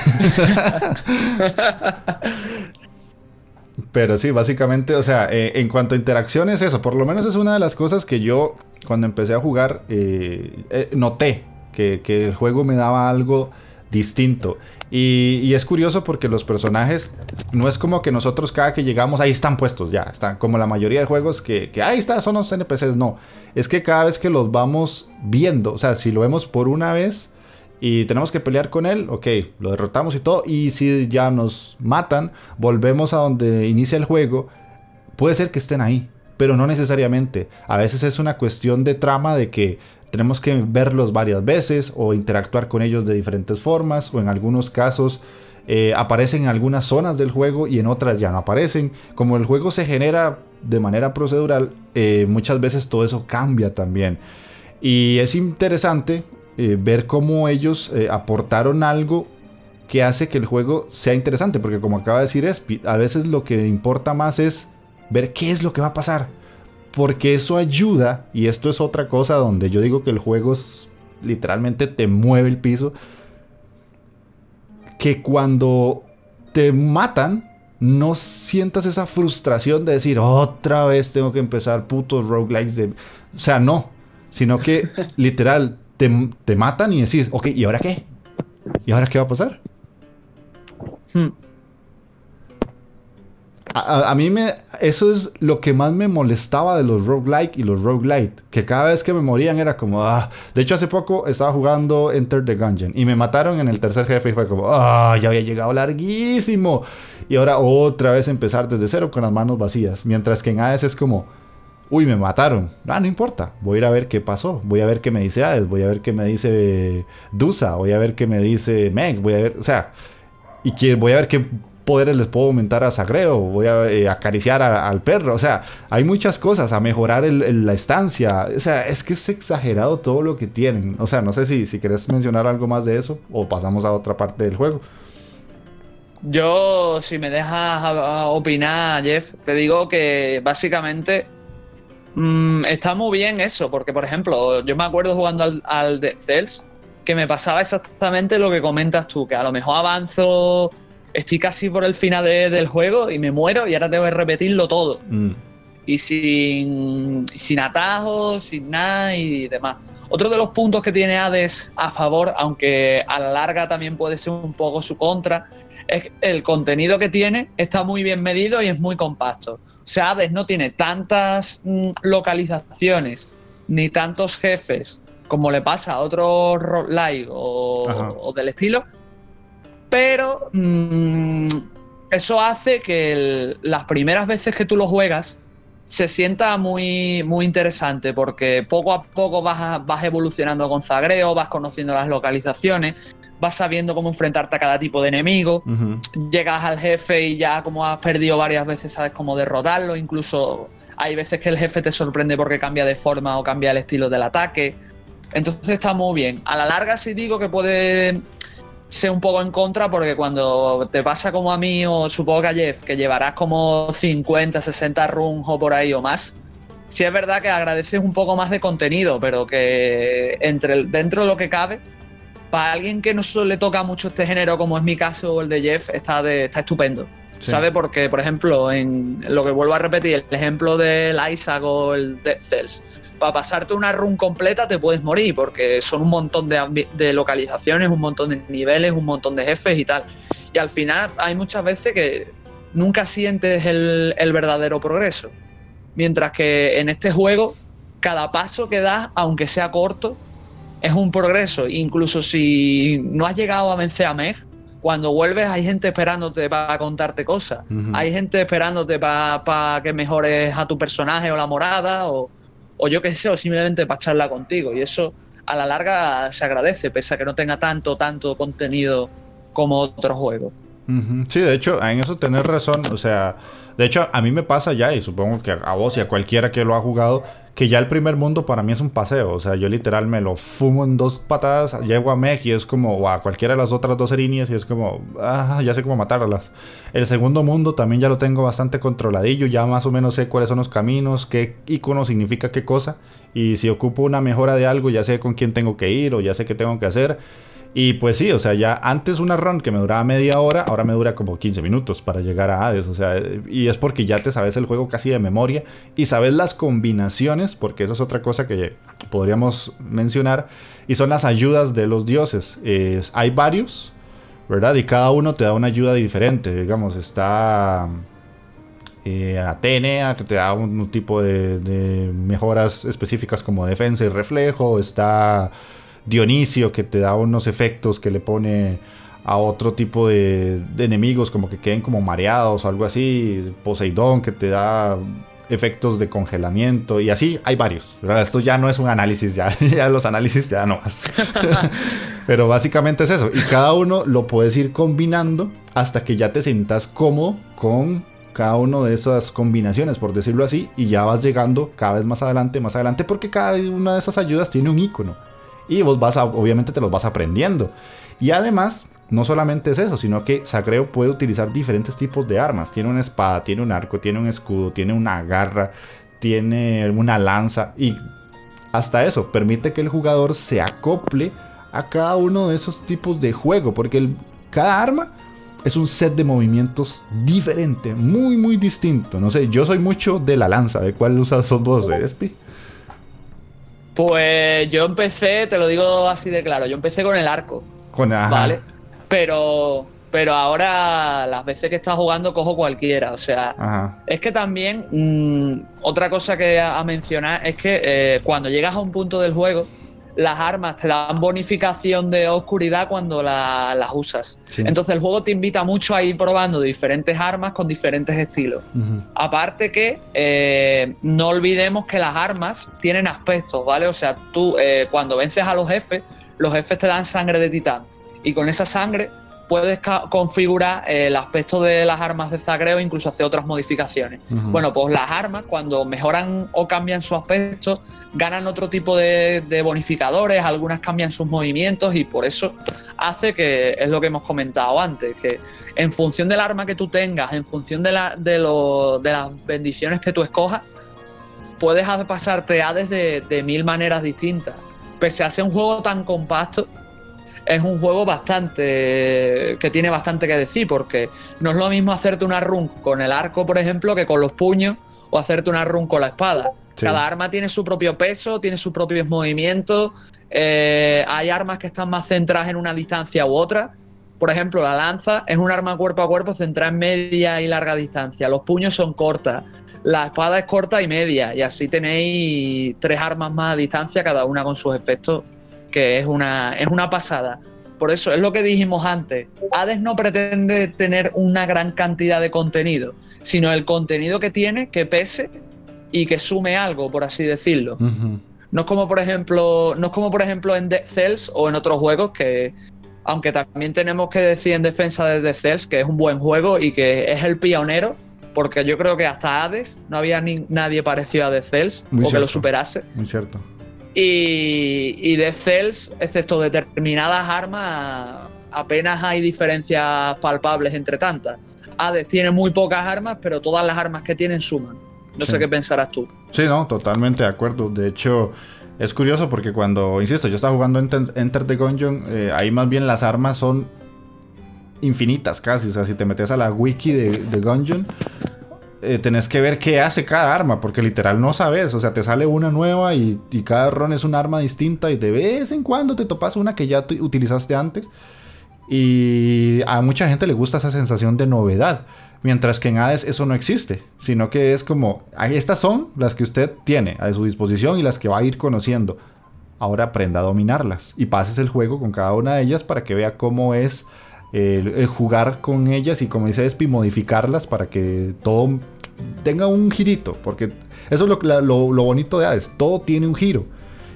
Pero sí, básicamente, o sea, eh, en cuanto a interacciones, eso, por lo menos es una de las cosas que yo, cuando empecé a jugar, eh, eh, noté que, que, el juego me daba algo distinto. Y, es curioso porque los personajes no es como que nosotros cada que llegamos ahí están puestos ya, están como la mayoría de juegos que, que ahí está, son los NPCs, no. Es que cada vez que los vamos viendo, o sea, si lo vemos por una vez y tenemos que pelear con él, ok, lo derrotamos y todo, y si ya nos matan, volvemos a donde inicia el juego, puede ser que estén ahí, pero no necesariamente. A veces es una cuestión de trama de que tenemos que verlos varias veces o interactuar con ellos de diferentes formas o en algunos casos eh, aparecen en algunas zonas del juego y en otras ya no aparecen. Como el juego se genera de manera procedural, eh, muchas veces todo eso cambia también. Y es interesante eh, ver cómo ellos aportaron algo que hace que el juego sea interesante, porque como acaba de decir Espi, a veces lo que importa más es ver qué es lo que va a pasar porque eso ayuda, y esto es otra cosa donde yo digo que el juego literalmente te mueve el piso, que cuando te matan, no sientas esa frustración de decir, otra vez tengo que empezar putos roguelikes de... O sea, no, sino que literal, te, matan y decís, ok, ¿y ahora qué? ¿Y ahora qué va a pasar? Hmm. A, mí me. Eso es lo que más me molestaba de los roguelike y los roguelite. Que cada vez que me morían era como. Ah. De hecho, hace poco estaba jugando Enter the Gungeon. Y me mataron en el tercer jefe y fue como. Ah, ya había llegado larguísimo. Y ahora otra vez empezar desde cero con las manos vacías. Mientras que en Hades es como. Uy, me mataron. Ah, no importa. Voy a ir a ver qué pasó. Voy a ver qué me dice Hades. Voy a ver qué me dice Dusa. Voy a ver qué me dice Meg. Voy a ver. O sea. Y que voy a ver qué poderes les puedo aumentar a Sagreo, voy a eh, acariciar al perro, o sea, hay muchas cosas, a mejorar la estancia, o sea, es que es exagerado todo lo que tienen, o sea, no sé si, si querés mencionar algo más de eso o pasamos a otra parte del juego. Yo, si me dejas opinar, Jeff, te digo que básicamente mm, está muy bien eso, porque por ejemplo, yo me acuerdo jugando al, al Dead Cells que me pasaba exactamente lo que comentas tú, que a lo mejor avanzo estoy casi por el final del juego y me muero y ahora tengo que repetirlo todo. Mm. Y sin, sin atajos, sin nada y demás. Otro de los puntos que tiene Hades a favor, aunque a la larga también puede ser un poco su contra, es el contenido que tiene está muy bien medido y es muy compacto. O sea, Hades no tiene tantas mm, localizaciones ni tantos jefes como le pasa a otros roguelike o, o del estilo, pero mm, eso hace que las primeras veces que tú lo juegas se sienta muy, muy interesante porque poco a poco vas, vas evolucionando con Zagreo, vas conociendo las localizaciones, vas sabiendo cómo enfrentarte a cada tipo de enemigo, llegas al jefe y ya como has perdido varias veces sabes cómo derrotarlo, incluso hay veces que el jefe te sorprende porque cambia de forma o cambia el estilo del ataque. Entonces está muy bien. A la larga sí digo que puede sé un poco en contra porque cuando te pasa como a mí o supongo que a Jeff, que llevarás como 50, 60 runs o por ahí o más, sí es verdad que agradeces un poco más de contenido, pero que entre dentro de lo que cabe, para alguien que no solo le toca mucho este género como es mi caso o el de Jeff, está, de, está estupendo. ¿Sabe? Porque, por ejemplo, en lo que vuelvo a repetir, el ejemplo del Isaac o el Dead Cells, para pasarte una run completa te puedes morir, porque son un montón de, localizaciones, un montón de niveles, un montón de jefes y tal. Y al final hay muchas veces que nunca sientes el, verdadero progreso. Mientras que en este juego, cada paso que das, aunque sea corto, es un progreso. Incluso si no has llegado a vencer a Meg, cuando vuelves hay gente esperándote para contarte cosas. Hay gente esperándote para que mejores a tu personaje o la morada o, o yo qué sé, o simplemente para charlar contigo. Y eso a la larga se agradece, pese a que no tenga tanto, tanto contenido como otros juegos. Sí, de hecho, en eso tenés razón. O sea, de hecho, a mí me pasa ya, y supongo que a vos y a cualquiera que lo ha jugado, que ya el primer mundo para mí es un paseo. O sea, yo literal me lo fumo en dos patadas, llego a Mech y es como, o a cualquiera de las otras dos líneas y es como, ah, ya sé cómo matarlas. El segundo mundo también ya lo tengo bastante controladillo, ya más o menos sé cuáles son los caminos, qué icono significa qué cosa. Y si ocupo una mejora de algo, ya sé con quién tengo que ir o ya sé qué tengo que hacer. Y pues sí, o sea, ya antes una run que me duraba media hora, ahora me dura como 15 minutos para llegar a Hades. O sea, y es porque ya te sabes el juego casi de memoria y sabes las combinaciones, porque eso es otra cosa que podríamos mencionar, y son las ayudas de los dioses. Es, hay varios, ¿verdad? Y cada uno te da una ayuda diferente. Digamos, está eh, Atenea, que te da un, tipo de mejoras específicas como defensa y reflejo. Está. Dionisio que te da unos efectos que le pone a otro tipo de, enemigos como que queden como mareados o algo así. Poseidón que te da efectos de congelamiento y así hay varios. Esto ya no es un análisis, ya, ya los análisis ya no más. Pero básicamente es eso. Y cada uno lo puedes ir combinando hasta que ya te sientas cómodo con cada una de esas combinaciones, por decirlo así, y ya vas llegando cada vez más adelante, más adelante, porque cada una de esas ayudas tiene un icono. Y vos vas a, obviamente te los vas aprendiendo. Y además, no solamente es eso, sino que Sagreo puede utilizar diferentes tipos de armas. Tiene una espada, tiene un arco, tiene un escudo, tiene una garra, tiene una lanza. Y hasta eso, permite que el jugador se acople a cada uno de esos tipos de juego. Porque cada arma es un set de movimientos diferente, muy, muy distinto. No sé, yo soy mucho de la lanza. ¿De cuál usas vos, Espi? Pues yo empecé, te lo digo así de claro, yo empecé con el arco. Con ¿Vale? Pero, pero ahora las veces que estás jugando cojo cualquiera. O sea, es que también mm, otra cosa que a, mencionar es que eh, cuando llegas a un punto del juego las armas te dan bonificación de oscuridad cuando las usas. Entonces el juego te invita mucho a ir probando diferentes armas con diferentes estilos. Aparte que eh, no olvidemos que las armas tienen aspectos, ¿vale? O sea, tú eh, cuando vences a los jefes, los jefes te dan sangre de titán. Y con esa sangre puedes configurar eh, el aspecto de las armas de zagreo e incluso hacer otras modificaciones. Bueno, pues las armas cuando mejoran o cambian su aspecto, ganan otro tipo de, bonificadores, algunas cambian sus movimientos y por eso hace que, es lo que hemos comentado antes, que en función del arma que tú tengas, en función de, la, de, de las bendiciones que tú escojas, puedes pasarte a desde de mil maneras distintas. Pese a ser un juego tan compacto, es un juego bastante que tiene bastante que decir porque no es lo mismo hacerte una run con el arco, por ejemplo, que con los puños o hacerte una run con la espada. Cada arma tiene su propio peso, tiene sus propios movimientos. Eh, hay armas que están más centradas en una distancia u otra. Por ejemplo, la lanza es un arma cuerpo a cuerpo centrada en media y larga distancia. Los puños son cortas. La espada es corta y media. Y así tenéis tres armas más a distancia, cada una con sus efectos que es una, es una pasada. Por eso es lo que dijimos antes. Hades no pretende tener una gran cantidad de contenido, sino el contenido que tiene que pese y que sume algo, por así decirlo. No es como por ejemplo, no es como por ejemplo en Dead Cells o en otros juegos que aunque también tenemos que decir en defensa de Dead Cells que es un buen juego y que es el pionero, porque yo creo que hasta Hades no había ni, nadie parecido a Dead Cells o que lo superase. Muy cierto. Y, de Cells, excepto determinadas armas, apenas hay diferencias palpables entre tantas. Hades tiene muy pocas armas, pero todas las armas que tienen suman. No sé qué pensarás tú. Sí, no, totalmente de acuerdo. De hecho, es curioso porque cuando, insisto, yo estaba jugando Enter, Enter the Gungeon, eh, ahí más bien las armas son infinitas casi. O sea, si te metes a la wiki de, de Gungeon, eh, tenés que ver qué hace cada arma, porque literal no sabes, o sea, te sale una nueva y, cada ron es un arma distinta y de vez en cuando te topas una que ya utilizaste antes. Y a mucha gente le gusta esa sensación de novedad. Mientras que en Hades eso no existe, sino que es como, estas son las que usted tiene a su disposición y las que va a ir conociendo. Ahora aprenda a dominarlas y pases el juego con cada una de ellas para que vea cómo es el, jugar con ellas y como dice Espi, modificarlas para que todo tenga un girito, porque eso es lo, bonito de Hades, todo tiene un giro.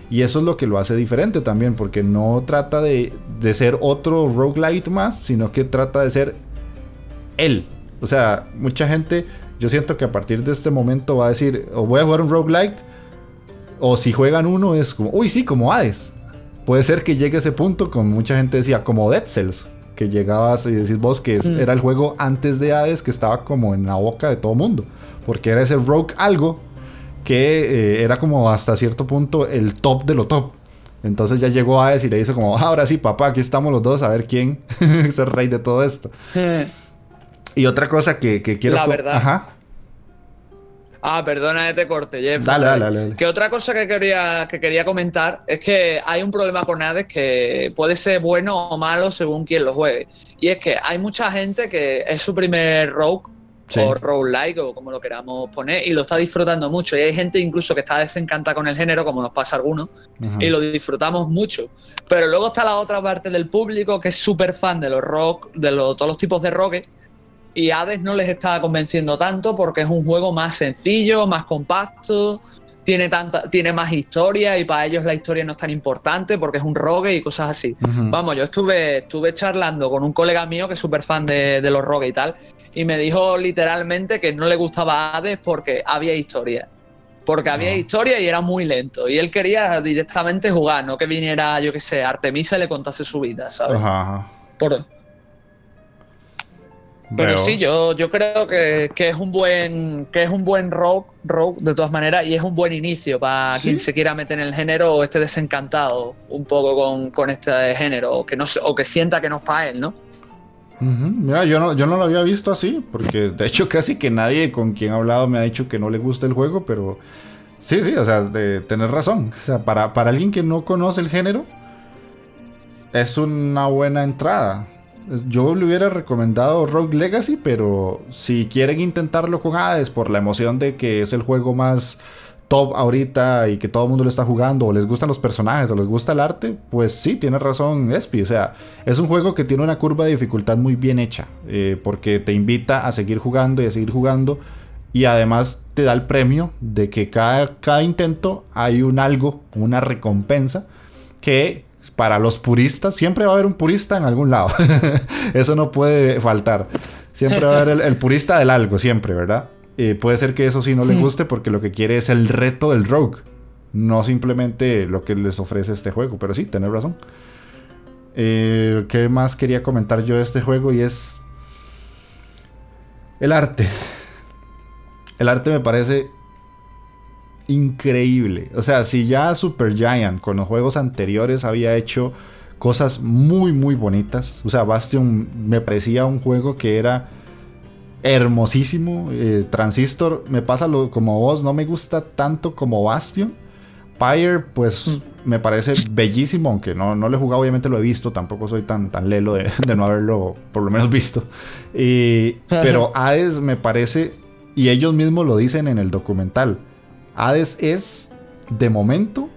Y eso es lo que lo hace diferente también, porque no trata de, de ser otro roguelite más, sino que trata de ser él. O sea, mucha gente, yo siento que a partir de este momento va a decir, o voy a jugar un roguelite, o si juegan uno es como, uy, sí, como Hades. Puede ser que llegue a ese punto, como mucha gente decía, como Dead Cells, que llegabas y decís vos que mm. era el juego antes de Hades que estaba como en la boca de todo mundo, porque era ese rogue algo que eh, era como hasta cierto punto el top de lo top. Entonces ya llegó Hades y le dice como, ah, ahora sí, papá, aquí estamos los dos a ver quién es el rey de todo esto. y otra cosa que, quiero... La verdad. Ajá. Ah, perdona te corte, Jeff. Dale, dale, dale, Que otra cosa que quería, que quería comentar es que hay un problema con Hades que puede ser bueno o malo según quien lo juegue. Y es que hay mucha gente que es su primer rogue o roguelike o como lo queramos poner y lo está disfrutando mucho. Y hay gente incluso que está desencantada con el género, como nos pasa a algunos, y lo disfrutamos mucho. Pero luego está la otra parte del público que es súper fan de los rock, de todos los tipos de rock y Hades no les está convenciendo tanto porque es un juego más sencillo, más compacto, tiene, tanta, tiene más historia y para ellos la historia no es tan importante porque es un rogue y cosas así. Vamos, yo estuve, estuve charlando con un colega mío que es súper fan de, los rogue y tal, y me dijo literalmente que no le gustaba Hades porque había historia. Porque había ah. historia y era muy lento. Y él quería directamente jugar, no que viniera, yo qué sé, Artemisa y le contase su vida, ¿sabes? Ajá. Por, pero sí, yo, yo creo que, es un buen que es un buen rock, rock de todas maneras y es un buen inicio para quien se quiera meter en el género o esté desencantado un poco con, este género o que no o que sienta que no es para él, ¿no? Mira, yo no, yo no lo había visto así, porque de hecho casi que nadie con quien he hablado me ha dicho que no le gusta el juego, pero sí, sí, o sea, de tener razón. O sea, para, para alguien que no conoce el género, es una buena entrada. Yo le hubiera recomendado Rogue Legacy, pero si quieren intentarlo con Hades por la emoción de que es el juego más top ahorita y que todo el mundo lo está jugando, o les gustan los personajes, o les gusta el arte, pues sí, tiene razón Espi. O sea, es un juego que tiene una curva de dificultad muy bien hecha, eh, porque te invita a seguir jugando y a seguir jugando, y además te da el premio de que cada, cada intento hay un algo, una recompensa, que para los puristas, siempre va a haber un purista en algún lado. eso no puede faltar. Siempre va a haber el, purista del algo, siempre, ¿verdad? Eh, puede ser que eso sí no le guste porque lo que quiere es el reto del rogue. No simplemente lo que les ofrece este juego. Pero sí, tener razón. Eh, ¿Qué más quería comentar yo de este juego? Y es... El arte. El arte me parece increíble. O sea, si ya Super Giant con los juegos anteriores había hecho cosas muy, muy bonitas. O sea, Bastion me parecía un juego que era hermosísimo. Eh, Transistor me pasa lo, como vos, no me gusta tanto como Bastion. Pyre, pues mm. me parece bellísimo, aunque no, no lo he jugado, obviamente lo he visto, tampoco soy tan, tan lelo de, no haberlo por lo menos visto. pero Hades me parece, y ellos mismos lo dicen en el documental, Hades es, de momento,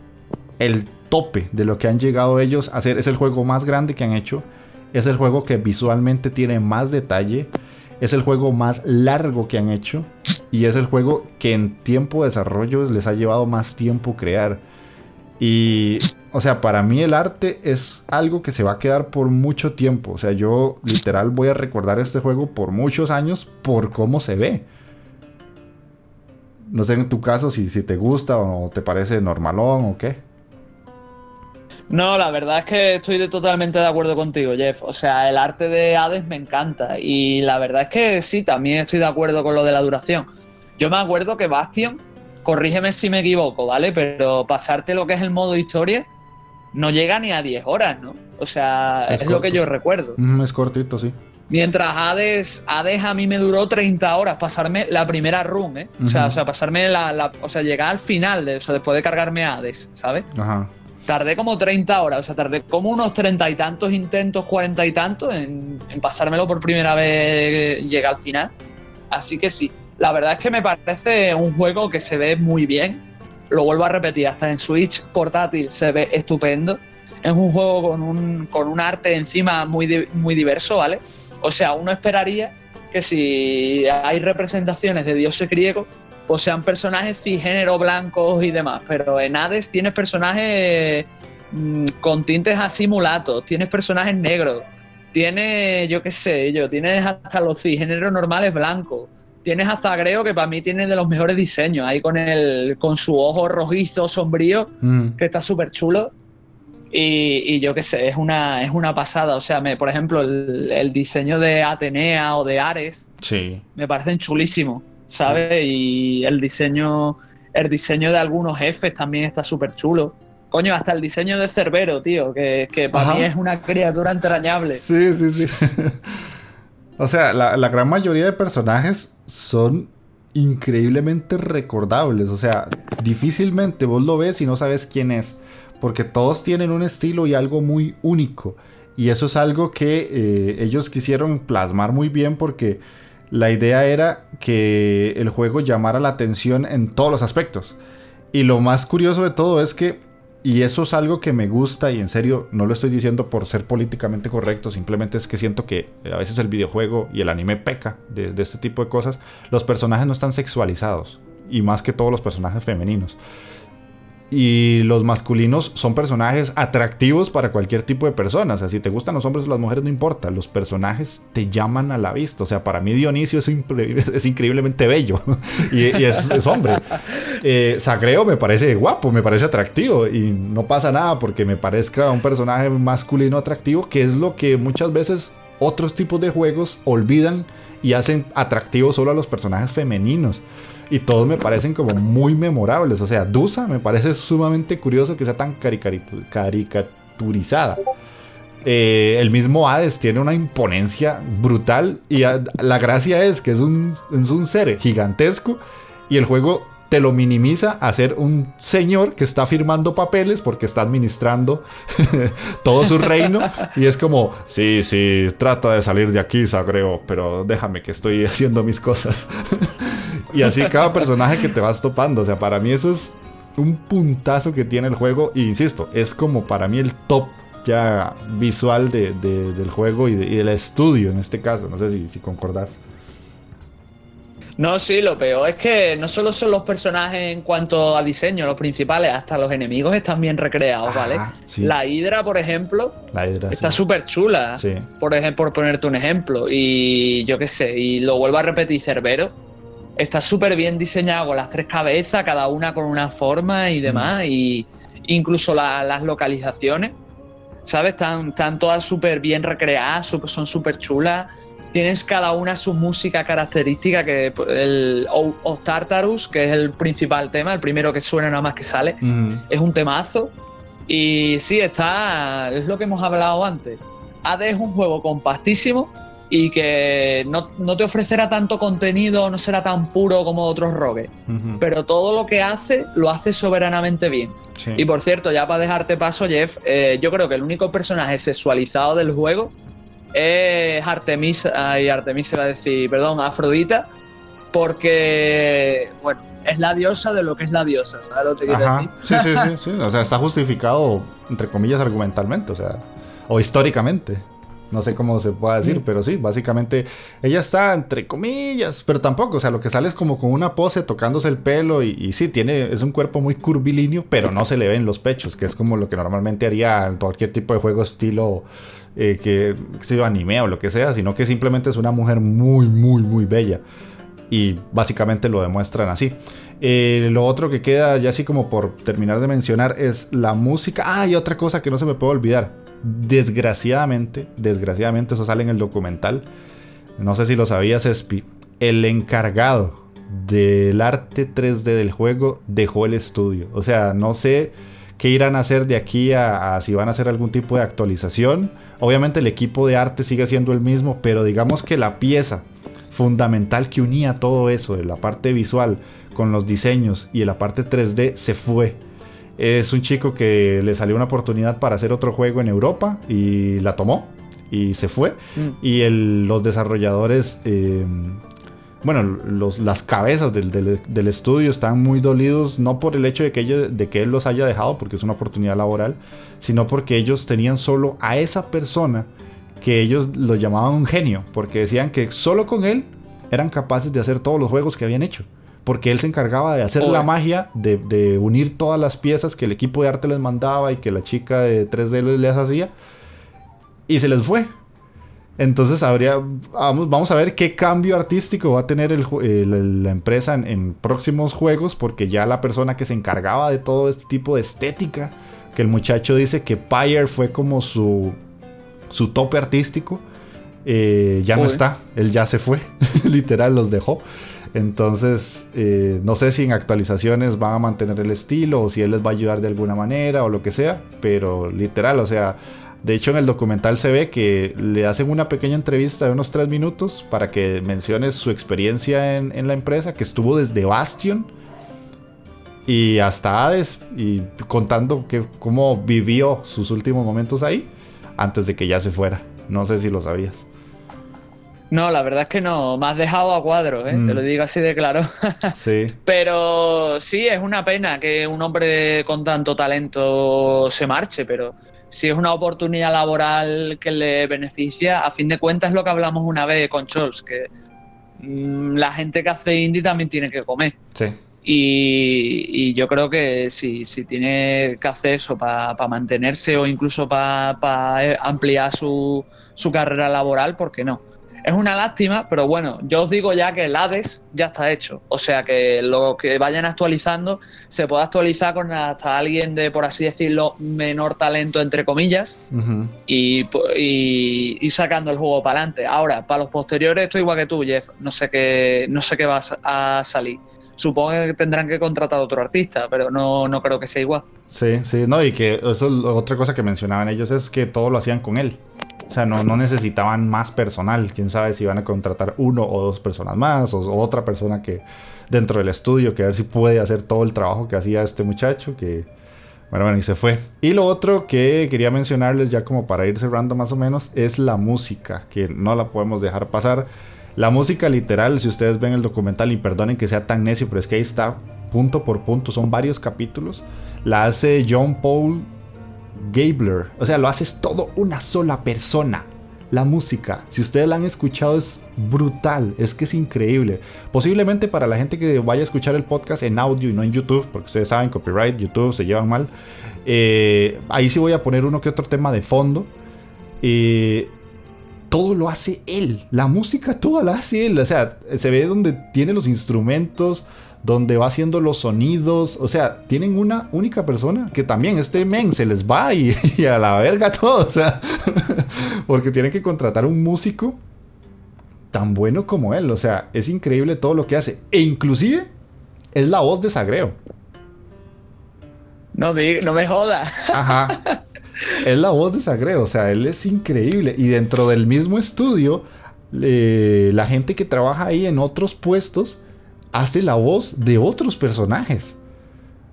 el tope de lo que han llegado ellos a hacer. Es el juego más grande que han hecho. Es el juego que visualmente tiene más detalle. Es el juego más largo que han hecho. Y es el juego que en tiempo de desarrollo les ha llevado más tiempo crear. Y, o sea, para mí el arte es algo que se va a quedar por mucho tiempo. O sea, yo literal voy a recordar este juego por muchos años por cómo se ve. No sé en tu caso si, si te gusta o te parece normalón o qué. No, la verdad es que estoy totalmente de acuerdo contigo, Jeff. O sea, el arte de Hades me encanta. Y la verdad es que sí, también estoy de acuerdo con lo de la duración. Yo me acuerdo que Bastion, corrígeme si me equivoco, ¿vale? Pero pasarte lo que es el modo historia no llega ni a 10 horas, ¿no? O sea, es, lo que yo recuerdo. es cortito, sí. Mientras Hades, Hades a mí me duró 30 horas pasarme la primera run, ¿eh? o, sea, o sea, pasarme la, O sea, llegar al final, de, o sea, después de cargarme Hades, ¿sabes? Ajá. Tardé como 30 horas, o sea, tardé como unos 30 y tantos intentos, 40 y tantos en, pasármelo por primera vez, llegar al final. Así que sí, la verdad es que me parece un juego que se ve muy bien. Lo vuelvo a repetir, hasta en Switch portátil se ve estupendo. Es un juego con un, con un arte encima muy, muy diverso, ¿vale? O sea, uno esperaría que si hay representaciones de dioses griegos, pues sean personajes cisgénero blancos y demás. Pero en Hades tienes personajes mm, con tintes así mulatos, tienes personajes negros, tienes, yo qué sé, yo, tienes hasta los cisgéneros normales blancos. Tienes a Zagreo, que para mí tiene de los mejores diseños, ahí con el con su ojo rojizo, sombrío, mm. que está súper chulo. Y, yo qué sé, es una, es una pasada. O sea, me, por ejemplo, el, diseño de Atenea o de Ares sí. me parecen chulísimos, ¿sabes? Y el diseño, el diseño de algunos jefes también está súper chulo. Coño, hasta el diseño de Cerbero, tío, que, que para mí es una criatura entrañable. Sí, sí, sí. o sea, la, la gran mayoría de personajes son increíblemente recordables. O sea, difícilmente vos lo ves y no sabes quién es porque todos tienen un estilo y algo muy único. Y eso es algo que eh, ellos quisieron plasmar muy bien porque la idea era que el juego llamara la atención en todos los aspectos. Y lo más curioso de todo es que, y eso es algo que me gusta y en serio no lo estoy diciendo por ser políticamente correcto, simplemente es que siento que a veces el videojuego y el anime peca de, de este tipo de cosas, los personajes no están sexualizados. Y más que todos los personajes femeninos. Y los masculinos son personajes atractivos para cualquier tipo de persona. O sea, si te gustan los hombres o las mujeres, no importa. Los personajes te llaman a la vista. O sea, para mí Dionisio es, increíblemente bello. y, es, hombre. Eh, me parece guapo, me parece atractivo. Y no pasa nada porque me parezca un personaje masculino atractivo, que es lo que muchas veces otros tipos de juegos olvidan y hacen atractivos solo a los personajes femeninos y todos me parecen como muy memorables. O sea, Dusa me parece sumamente curioso que sea tan caricaturizada. Eh, el mismo Hades tiene una imponencia brutal y la gracia es que es un, es un ser gigantesco y el juego te lo minimiza a ser un señor que está firmando papeles porque está administrando todo su reino. y es como, sí, sí, trata de salir de aquí, Sagreo, pero déjame que estoy haciendo mis cosas. y así cada personaje que te vas topando. O sea, para mí eso es un puntazo que tiene el juego. Y insisto, es como para mí el top ya visual del juego y, del estudio en este caso. No sé si, si concordás. No, sí, lo peor es que no solo son los personajes en cuanto a diseño, los principales, hasta los enemigos están bien recreados, ¿vale? La Hidra, por ejemplo, está súper chula, por ejemplo, por ponerte un ejemplo. Y yo qué sé, y lo vuelvo a repetir, Cerbero, está súper bien diseñado con las tres cabezas, cada una con una forma y demás, mm. y incluso las localizaciones, ¿sabes? Están, están todas súper bien recreadas, son súper chulas tienes cada una su música característica, que el Tartarus, que es el principal tema, el primero que suena nada más que sale, es un temazo. Y sí, está, es lo que hemos hablado antes. Hades es un juego compactísimo y que no, te ofrecerá tanto contenido, no será tan puro como otros rogues, pero todo lo que hace lo hace soberanamente bien. Y por cierto, ya para dejarte paso, Jeff, eh, yo creo que el único personaje sexualizado del juego es Artemisa, y Artemisa va a decir, perdón, Afrodita, porque, bueno, es la diosa de lo que es la diosa, ¿sabes lo que quiero decir? Sí, sí, sí, sí, o sea, está justificado, entre comillas, argumentalmente, o sea, o históricamente. No sé cómo se puede decir, mm. pero sí, básicamente ella está entre comillas, pero tampoco, o sea, lo que sale es como con una pose tocándose el pelo y, y sí, tiene, es un cuerpo muy curvilíneo, pero no se le ven los pechos, que es como lo que normalmente haría cualquier tipo de juego estilo eh, que, sea anime o lo que sea, sino que simplemente es una mujer muy, muy, muy bella. Y básicamente lo demuestran así. Eh, lo otro que queda, ya así como por terminar de mencionar, es la música. Ah, y otra cosa que no se me puede olvidar. Desgraciadamente, desgraciadamente, eso sale en el documental. No sé si lo sabías, Espi. El encargado del arte 3D del juego dejó el estudio. O sea, no sé qué irán a hacer de aquí a, si van a hacer algún tipo de actualización. Obviamente el equipo de arte sigue siendo el mismo, pero digamos que la pieza fundamental que unía todo eso, de la parte visual con los diseños y la parte 3D, se fue. Es un chico que le salió una oportunidad para hacer otro juego en Europa y la tomó y se fue. Mm. Y los desarrolladores, eh, bueno, los, las cabezas del, estudio están muy dolidos, no por el hecho de que, ellos, de que él los haya dejado, porque es una oportunidad laboral, sino porque ellos tenían solo a esa persona que ellos lo llamaban un genio, porque decían que solo con él eran capaces de hacer todos los juegos que habían hecho. Porque él se encargaba de hacer la magia, de, unir todas las piezas que el equipo de arte les mandaba y que la chica de 3D les hacía. Y se les fue. Entonces habría, vamos, vamos a ver qué cambio artístico va a tener la empresa en, próximos juegos, porque ya la persona que se encargaba de todo este tipo de estética, que el muchacho dice que Pyre fue como su, su tope artístico, eh, ya no está, él ya se fue, literal los dejó. Entonces, eh, no sé si en actualizaciones van a mantener el estilo o si él les va a ayudar de alguna manera o lo que sea, pero literal, o sea, de hecho, en el documental se ve que le hacen una pequeña entrevista de unos tres minutos para que mencione su experiencia en, la empresa, que estuvo desde Bastion y hasta Hades, y contando que, cómo vivió sus últimos momentos ahí antes de que ya se fuera. No sé si lo sabías. No, la verdad es que no, me has dejado a cuadro, ¿eh? te lo mm. digo así de claro. sí. Pero sí, es una pena que un hombre con tanto talento se marche, pero si es una oportunidad laboral que le beneficia, a fin de cuentas es lo que hablamos una vez con Scholz, que mm, la gente que hace indie también tiene que comer. Sí. Y, yo creo que si, si tiene que hacer eso para mantenerse o incluso para ampliar su, su carrera laboral, ¿por qué no? Es una lástima, pero bueno, yo os digo ya que el Hades ya está hecho. O sea que lo que vayan actualizando se puede actualizar con hasta alguien de, por así decirlo, menor talento, entre comillas, y, y, sacando el juego para adelante. Ahora, para los posteriores, estoy igual que tú, Jeff. No sé qué, no sé qué va a salir. Supongo que tendrán que contratar a otro artista, pero no, no creo que sea igual. Sí, sí, no, y que eso otra cosa que mencionaban ellos es que todo lo hacían con él. O sea, no, necesitaban más personal. Quién sabe si van a contratar uno o dos personas más o, otra persona que dentro del estudio que a ver si puede hacer todo el trabajo que hacía este muchacho que bueno, bueno, y se fue. Y lo otro que quería mencionarles ya como para ir cerrando más o menos es la música, que no la podemos dejar pasar. La música literal, si ustedes ven el documental y perdonen que sea tan necio, pero es que ahí está punto por punto, son varios capítulos. La hace John Paul Gabler. O sea, lo haces todo una sola persona. La música, si ustedes la han escuchado, es brutal. Es que es increíble. Posiblemente para la gente que vaya a escuchar el podcast en audio y no en YouTube, porque ustedes saben, copyright, YouTube se llevan mal. Eh, ahí sí voy a poner uno que otro tema de fondo. Eh, todo lo hace él. La música toda la hace él. O sea, se ve donde tiene los instrumentos donde va haciendo los sonidos. O sea, tienen una única persona que también este men se les va y, a la verga todo. O sea, porque tienen que contratar un músico tan bueno como él. O sea, es increíble todo lo que hace. E inclusive es la voz de Sagreo. No, no me joda. Ajá. Es la voz de Sagreo. O sea, él es increíble. Y dentro del mismo estudio, la gente que trabaja ahí en otros puestos hace la voz de otros personajes.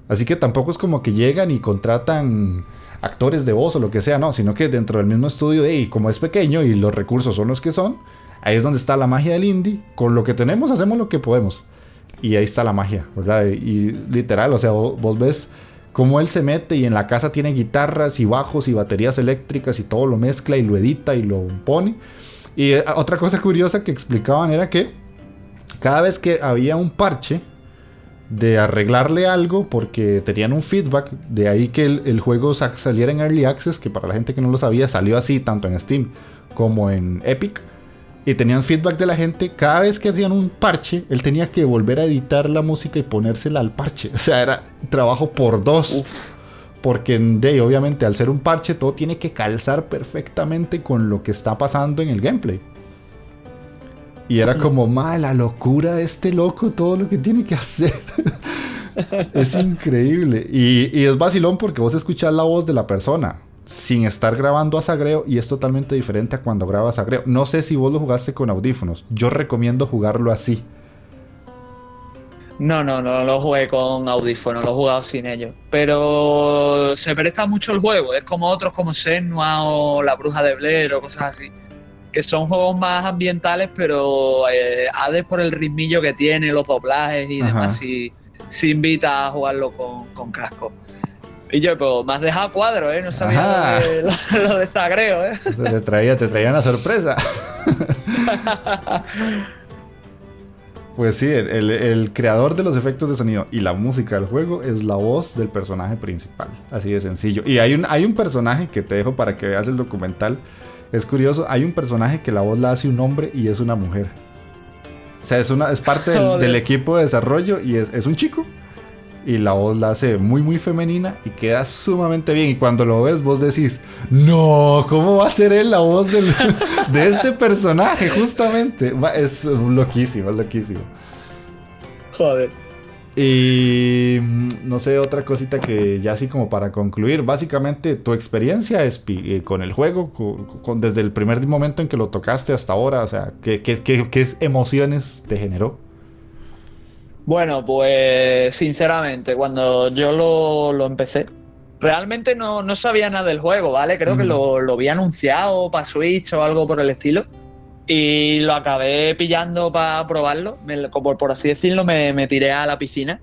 Así que tampoco es como que llegan y contratan actores de voz o lo que sea, no, sino que dentro del mismo estudio, y como es pequeño y los recursos son los que son, ahí es donde está la magia del indie. Con lo que tenemos hacemos lo que podemos. Y ahí está la magia, ¿verdad? Y literal, o sea, vos, ves cómo él se mete y en la casa tiene guitarras y bajos y baterías eléctricas y todo lo mezcla y lo edita y lo pone. Y eh, otra cosa curiosa que explicaban era que cada vez que había un parche de arreglarle algo porque tenían un feedback, de ahí que el, juego saliera en Early Access, que para la gente que no lo sabía salió así tanto en Steam como en Epic, y tenían feedback de la gente, cada vez que hacían un parche, él tenía que volver a editar la música y ponérsela al parche. O sea, era trabajo por dos. Porque de, obviamente al ser un parche todo tiene que calzar perfectamente con lo que está pasando en el gameplay. Y era como, madre, la locura de este loco, todo lo que tiene que hacer. es increíble. Y, es vacilón porque vos escuchás la voz de la persona sin estar grabando a Sagreo y es totalmente diferente a cuando grabas a Sagreo. No sé si vos lo jugaste con audífonos. Yo recomiendo jugarlo así. No, no, no lo jugué con audífonos, lo he jugado sin ellos. Pero se presta mucho el juego. Es como otros como Senua o La Bruja de Blair o cosas así que son juegos más ambientales, pero eh, Hades por el ritmillo que tiene, los doblajes y demás, si, si invita a jugarlo con, con casco. Y yo, pues me has dejado cuadro, ¿eh? No sabía lo de, lo, de Zagreo, ¿eh? Te traía, te traía una sorpresa. Pues sí, el, creador de los efectos de sonido y la música del juego es la voz del personaje principal. Así de sencillo. Y hay un, hay un personaje que te dejo para que veas el documental. Es curioso, hay un personaje que la voz la hace un hombre y es una mujer. O sea, es, una, es parte del, equipo de desarrollo y es, es un chico y la voz la hace muy muy femenina y queda sumamente bien. Y cuando lo ves vos decís no cómo va a ser él la voz de este personaje justamente. Es loquísimo es loquísimo. Joder y mm, no sé otra cosita que ya así como para concluir básicamente tu experiencia es eh, con el juego con, desde el primer momento en que lo tocaste hasta ahora o sea qué, qué, qué, qué emociones te generó bueno, pues sinceramente, cuando yo lo, empecé, realmente no, sabía nada del juego, ¿vale? Creo que lo, lo había anunciado para Switch o algo por el estilo. Y lo acabé pillando para probarlo. como por así decirlo, me, tiré a la piscina.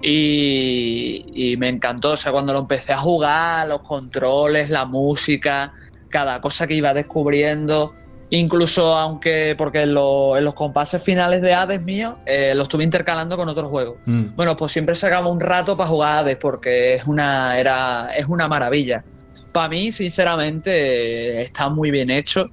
Y, y, me encantó. O sea, cuando lo empecé a jugar, los controles, la música, cada cosa que iba descubriendo. Incluso aunque, porque en, los compases finales de Hades mío, eh, lo estuve intercalando con otros juegos. Mm. Bueno, pues siempre sacaba un rato para jugar Hades porque es una, era, es una maravilla. Para mí, sinceramente, está muy bien hecho.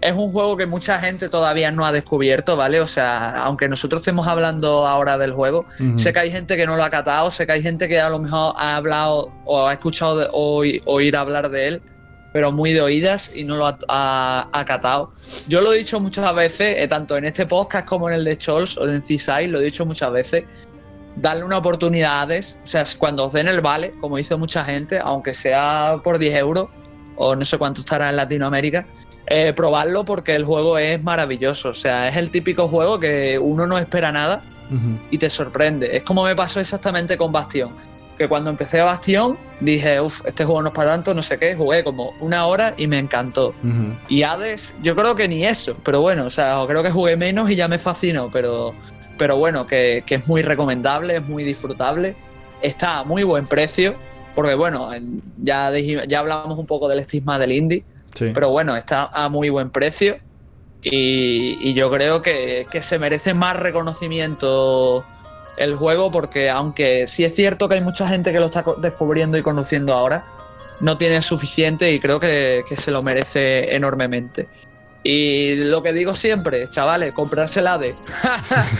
Es un juego que mucha gente todavía no ha descubierto, ¿vale? O sea, aunque nosotros estemos hablando ahora del juego, sé que hay gente que no lo ha catado, sé que hay gente que a lo mejor ha hablado o ha escuchado oír hablar de él pero muy de oídas y no lo ha, acatado. Yo lo he dicho muchas veces, eh, tanto en este podcast como en el de Scholz o en C-Side, lo he dicho muchas veces, darle una oportunidad a Hades, o sea, cuando os den el vale, como dice mucha gente, aunque sea por 10 euros, o no sé cuánto estará en Latinoamérica, eh, probarlo porque el juego es maravilloso, o sea, es el típico juego que uno no espera nada y te sorprende. Es como me pasó exactamente con Bastión que cuando empecé a Bastión dije, uff, este juego no es para tanto, no sé qué, jugué como una hora y me encantó. Y Hades, yo creo que ni eso, pero bueno, o sea, creo que jugué menos y ya me fascinó, pero, pero bueno, que, es muy recomendable, es muy disfrutable, está a muy buen precio, porque bueno, ya, ya hablamos un poco del estigma del indie, pero bueno, está a muy buen precio. Y, yo creo que, que se merece más reconocimiento el juego porque aunque sí es cierto que hay mucha gente que lo está descubriendo y conociendo ahora, no tiene suficiente y creo que, se lo merece enormemente. Y lo que digo siempre, chavales, comprarse la de.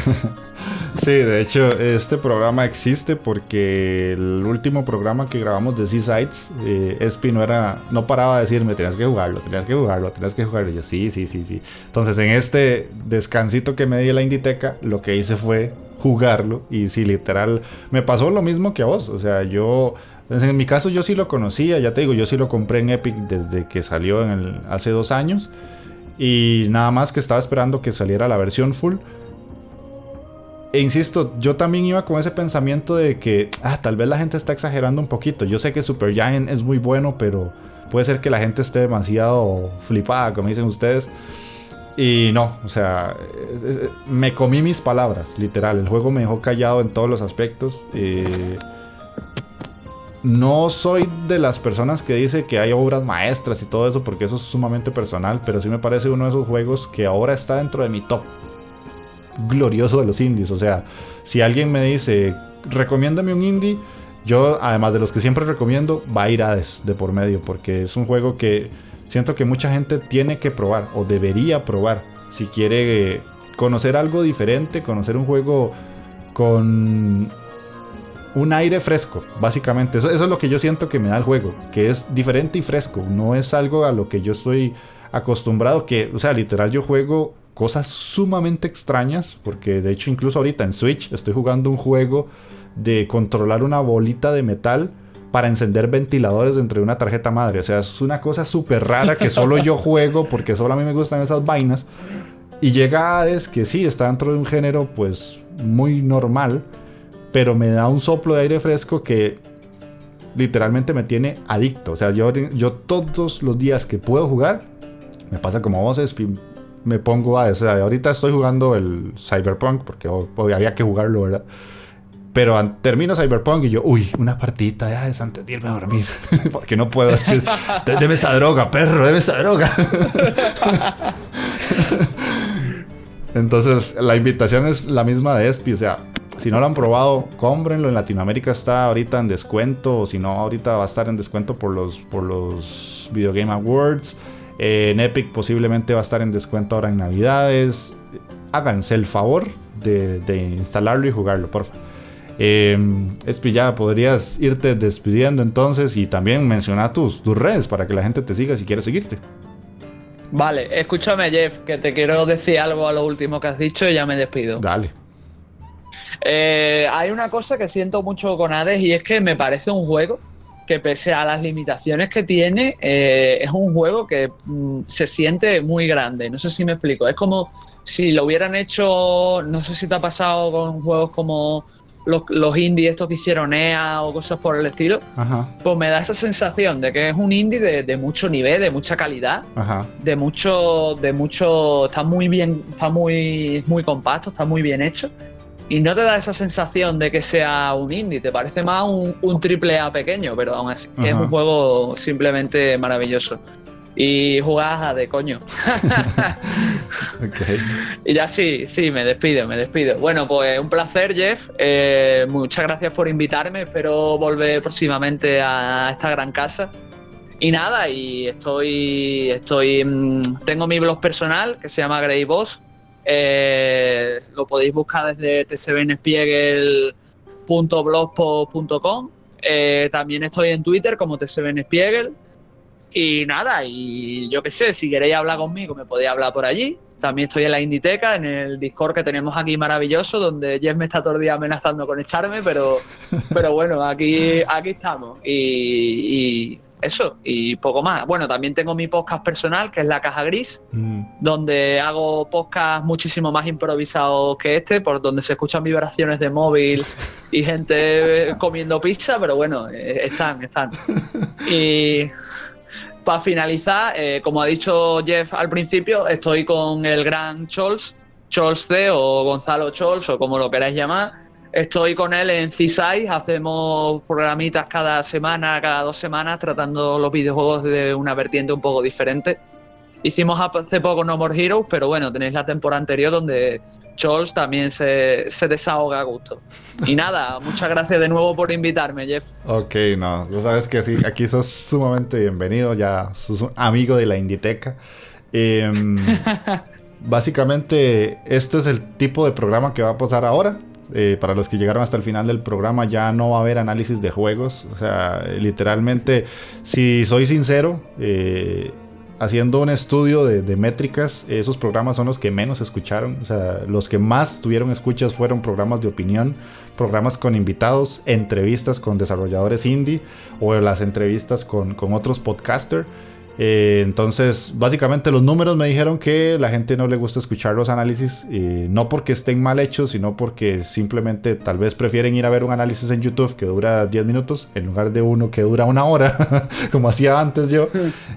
sí, de hecho, este programa existe porque el último programa que grabamos de Seasides, eh, Espi no era, no paraba de decirme, tenías que jugarlo, tenías que jugarlo, tenías que jugarlo. Y yo, sí, sí, sí, sí. Entonces, en este descansito que me di en la Inditeca, lo que hice fue jugarlo. Y si literal, me pasó lo mismo que a vos. O sea, yo, en mi caso yo sí lo conocía, ya te digo, yo sí lo compré en Epic desde que salió en el, hace dos años. Y nada más que estaba esperando que saliera la versión full. E insisto, yo también iba con ese pensamiento de que, ah, tal vez la gente está exagerando un poquito. Yo sé que Super Giant es muy bueno, pero puede ser que la gente esté demasiado flipada, como dicen ustedes. Y no, o sea, me comí mis palabras, literal. El juego me dejó callado en todos los aspectos. Eh, no soy de las personas que dice que hay obras maestras y todo eso, porque eso es sumamente personal, pero sí me parece uno de esos juegos que ahora está dentro de mi top glorioso de los indies. O sea, si alguien me dice, recomiéndame un indie, yo, además de los que siempre recomiendo, va a ir Hades de por medio, porque es un juego que siento que mucha gente tiene que probar o debería probar si quiere conocer algo diferente, conocer un juego con un aire fresco, básicamente. Eso, es lo que yo siento que me da el juego, que es diferente y fresco, no es algo a lo que yo estoy acostumbrado, que, o sea, literal yo juego cosas sumamente extrañas, porque de hecho incluso ahorita en Switch estoy jugando un juego de controlar una bolita de metal para encender ventiladores dentro de una tarjeta madre. O sea, es una cosa súper rara que solo yo juego porque solo a mí me gustan esas vainas. Y llega Hades, que sí, está dentro de un género pues muy normal, pero me da un soplo de aire fresco que literalmente me tiene adicto. O sea, yo, yo todos los días que puedo jugar, Me pasa como vos, me pongo a... O sea, ahorita estoy jugando el Cyberpunk porque había que jugarlo, ¿verdad? Pero termino Cyberpunk y yo, uy, una partidita de antes de irme a dormir. porque no puedo, es que deme esa droga, perro, deme esa droga. Entonces, la invitación es la misma de Espi, o sea, si no lo han probado, cómprenlo. En Latinoamérica está ahorita en descuento, o si no, ahorita va a estar en descuento por los, por los Video Game Awards. Eh, en Epic posiblemente va a estar en descuento ahora en Navidades. Háganse el favor de, instalarlo y jugarlo, por favor. Eh, Espi, ya podrías irte despidiendo entonces y también mencionar tus, tus redes para que la gente te siga si quiere seguirte. Vale, escúchame Jeff, que te quiero decir algo a lo último que has dicho y ya me despido. Dale. Eh, hay una cosa que siento mucho con Hades y es que me parece un juego que pese a las limitaciones que tiene, eh, es un juego que mm, se siente muy grande. No sé si me explico. Es como si lo hubieran hecho, no sé si te ha pasado con juegos como los, los indies estos que hicieron EA o cosas por el estilo, pues me da esa sensación de que es un indie de, mucho nivel, de mucha calidad, de mucho, de mucho, está muy bien, está muy, muy compacto, está muy bien hecho. Y no te da esa sensación de que sea un indie, te parece más un, triple A pequeño, pero aún así es un juego simplemente maravilloso y jugás de coño. Y ya sí, sí, me despido, me despido. Bueno, pues un placer, Jeff. Eh, muchas gracias por invitarme. Espero volver próximamente a esta gran casa. Y nada, y estoy, estoy, mm, tengo mi blog personal que se llama Grey Boss. Eh, lo podéis buscar desde tsbnspiegel.blogspot.com. Eh, también estoy en Twitter como tsbnspiegel. Y nada, y yo qué sé, si queréis hablar conmigo, me podéis hablar por allí. También estoy en la Inditeca, en el Discord que tenemos aquí maravilloso, donde Jeff me está todo el día amenazando con echarme, pero, pero bueno, aquí, aquí estamos. Y, eso, y poco más. Bueno, también tengo mi podcast personal, que es La Caja Gris, mm. donde hago podcast muchísimo más improvisados que este, por donde se escuchan vibraciones de móvil y gente comiendo pizza, pero bueno, eh, están, están. Y para finalizar, eh, como ha dicho Jeff al principio, estoy con el gran Chols, Chols C o Gonzalo Chols o como lo queráis llamar. Estoy con él en C-Size, hacemos programitas cada semana, cada dos semanas, tratando los videojuegos de una vertiente un poco diferente. Hicimos hace poco No More Heroes, pero bueno, tenéis la temporada anterior donde Chols también se, desahoga a gusto. Y nada, muchas gracias de nuevo por invitarme, Jeff. Ok, no, lo sabes que sí, aquí sos sumamente bienvenido, ya sos un amigo de la Inditeca. Em, básicamente, esto es el tipo de programa que va a pasar ahora. Eh, para los que llegaron hasta el final del programa, ya no va a haber análisis de juegos. O sea, literalmente, si soy sincero, eh, haciendo un estudio de, métricas, esos programas son los que menos escucharon. O sea, los que más tuvieron escuchas fueron programas de opinión, programas con invitados, entrevistas con desarrolladores indie o las entrevistas con, con otros podcasters. Eh, entonces, básicamente los números me dijeron que la gente no le gusta escuchar los análisis, eh, no porque estén mal hechos, sino porque simplemente tal vez prefieren ir a ver un análisis en YouTube que dura 10 minutos en lugar de uno que dura una hora, como hacía antes yo,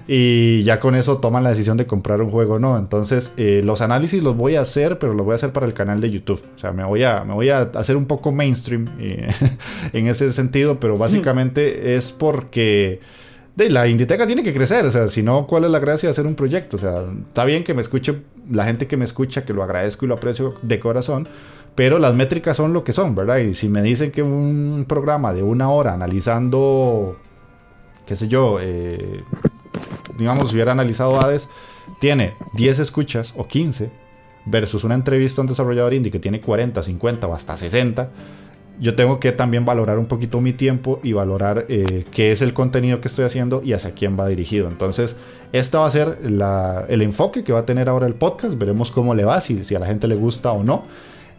y ya con eso toman la decisión de comprar un juego no. Entonces, eh, los análisis los voy a hacer, pero los voy a hacer para el canal de YouTube. O sea, me voy a, me voy a hacer un poco mainstream en ese sentido, pero básicamente es porque de la Inditeca tiene que crecer, o sea, si no, ¿cuál es la gracia de hacer un proyecto? O sea, está bien que me escuche la gente que me escucha, que lo agradezco y lo aprecio de corazón, pero las métricas son lo que son, ¿verdad? Y si me dicen que un programa de una hora analizando, qué sé yo, eh, digamos, si hubiera analizado Hades, tiene 10 escuchas o 15, versus una entrevista a un desarrollador indie que tiene 40, 50 o hasta 60, yo tengo que también valorar un poquito mi tiempo y valorar eh, qué es el contenido que estoy haciendo y hacia quién va dirigido. Entonces, este va a ser el enfoque que va a tener ahora el podcast. Veremos cómo le va, si, si a la gente le gusta o no.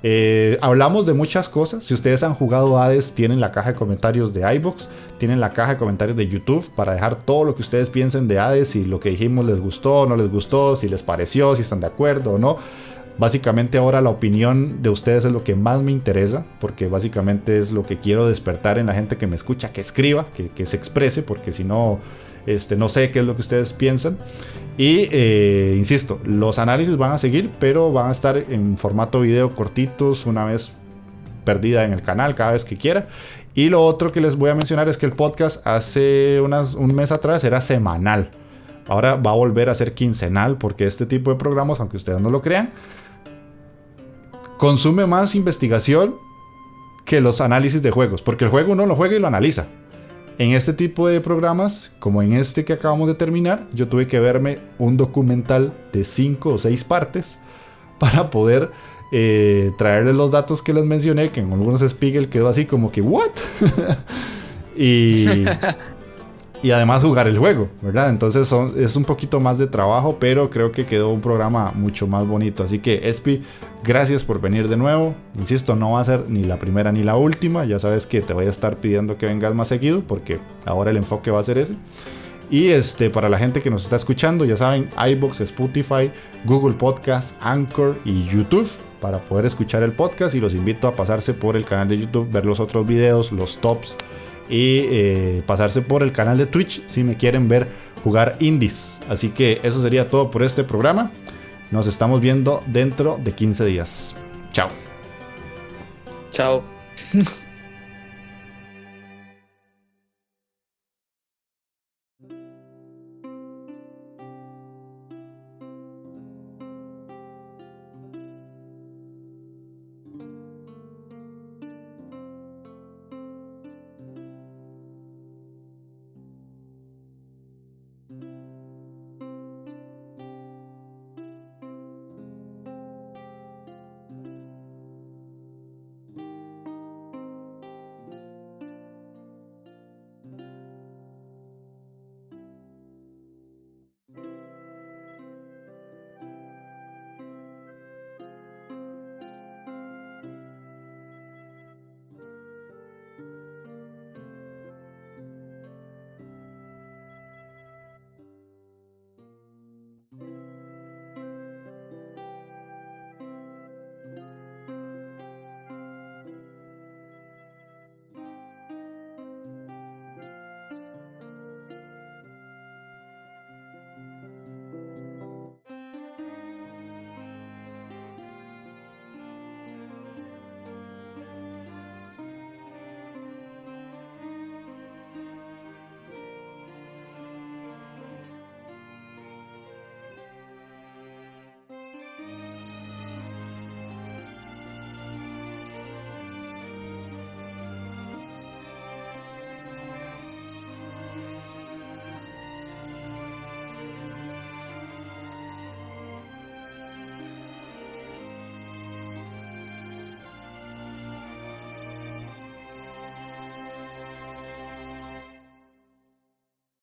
Eh, hablamos de muchas cosas. Si ustedes han jugado Hades, tienen la caja de comentarios de iBox, tienen la caja de comentarios de YouTube para dejar todo lo que ustedes piensen de Hades, si lo que dijimos les gustó o no les gustó, si les pareció, si están de acuerdo o no. Básicamente ahora la opinión de ustedes es lo que más me interesa, porque básicamente es lo que quiero despertar en la gente que me escucha, que escriba, que, se exprese, porque si no, este, no sé qué es lo que ustedes piensan. Y eh, insisto, los análisis van a seguir, pero van a estar en formato video cortitos una vez perdida en el canal cada vez que quiera. Y lo otro que les voy a mencionar es que el podcast hace un mes atrás era semanal. Ahora va a volver a ser quincenal porque este tipo de programas, aunque ustedes no lo crean, consume más investigación que los análisis de juegos. Porque el juego uno lo juega y lo analiza. En este tipo de programas, como en este que acabamos de terminar, yo tuve que verme un documental de 5 o 6 partes para poder eh, traerles los datos que les mencioné, que en algunos Spiegel quedó así como que, ¿what? y, y además jugar el juego, ¿verdad? Entonces es un poquito más de trabajo, pero creo que quedó un programa mucho más bonito. Así que, Espi, gracias por venir de nuevo. Insisto, no va a ser ni la primera ni la última. Ya sabes que te voy a estar pidiendo que vengas más seguido, porque ahora el enfoque va a ser ese. Y este, para la gente que nos está escuchando, ya saben, iBox, Spotify, Google Podcast, Anchor y YouTube para poder escuchar el podcast y los invito a pasarse por el canal de YouTube, ver los otros videos, los tops y eh, pasarse por el canal de Twitch si me quieren ver jugar indies. Así que eso sería todo por este programa. Nos estamos viendo dentro de 15 días. Chao. Chao.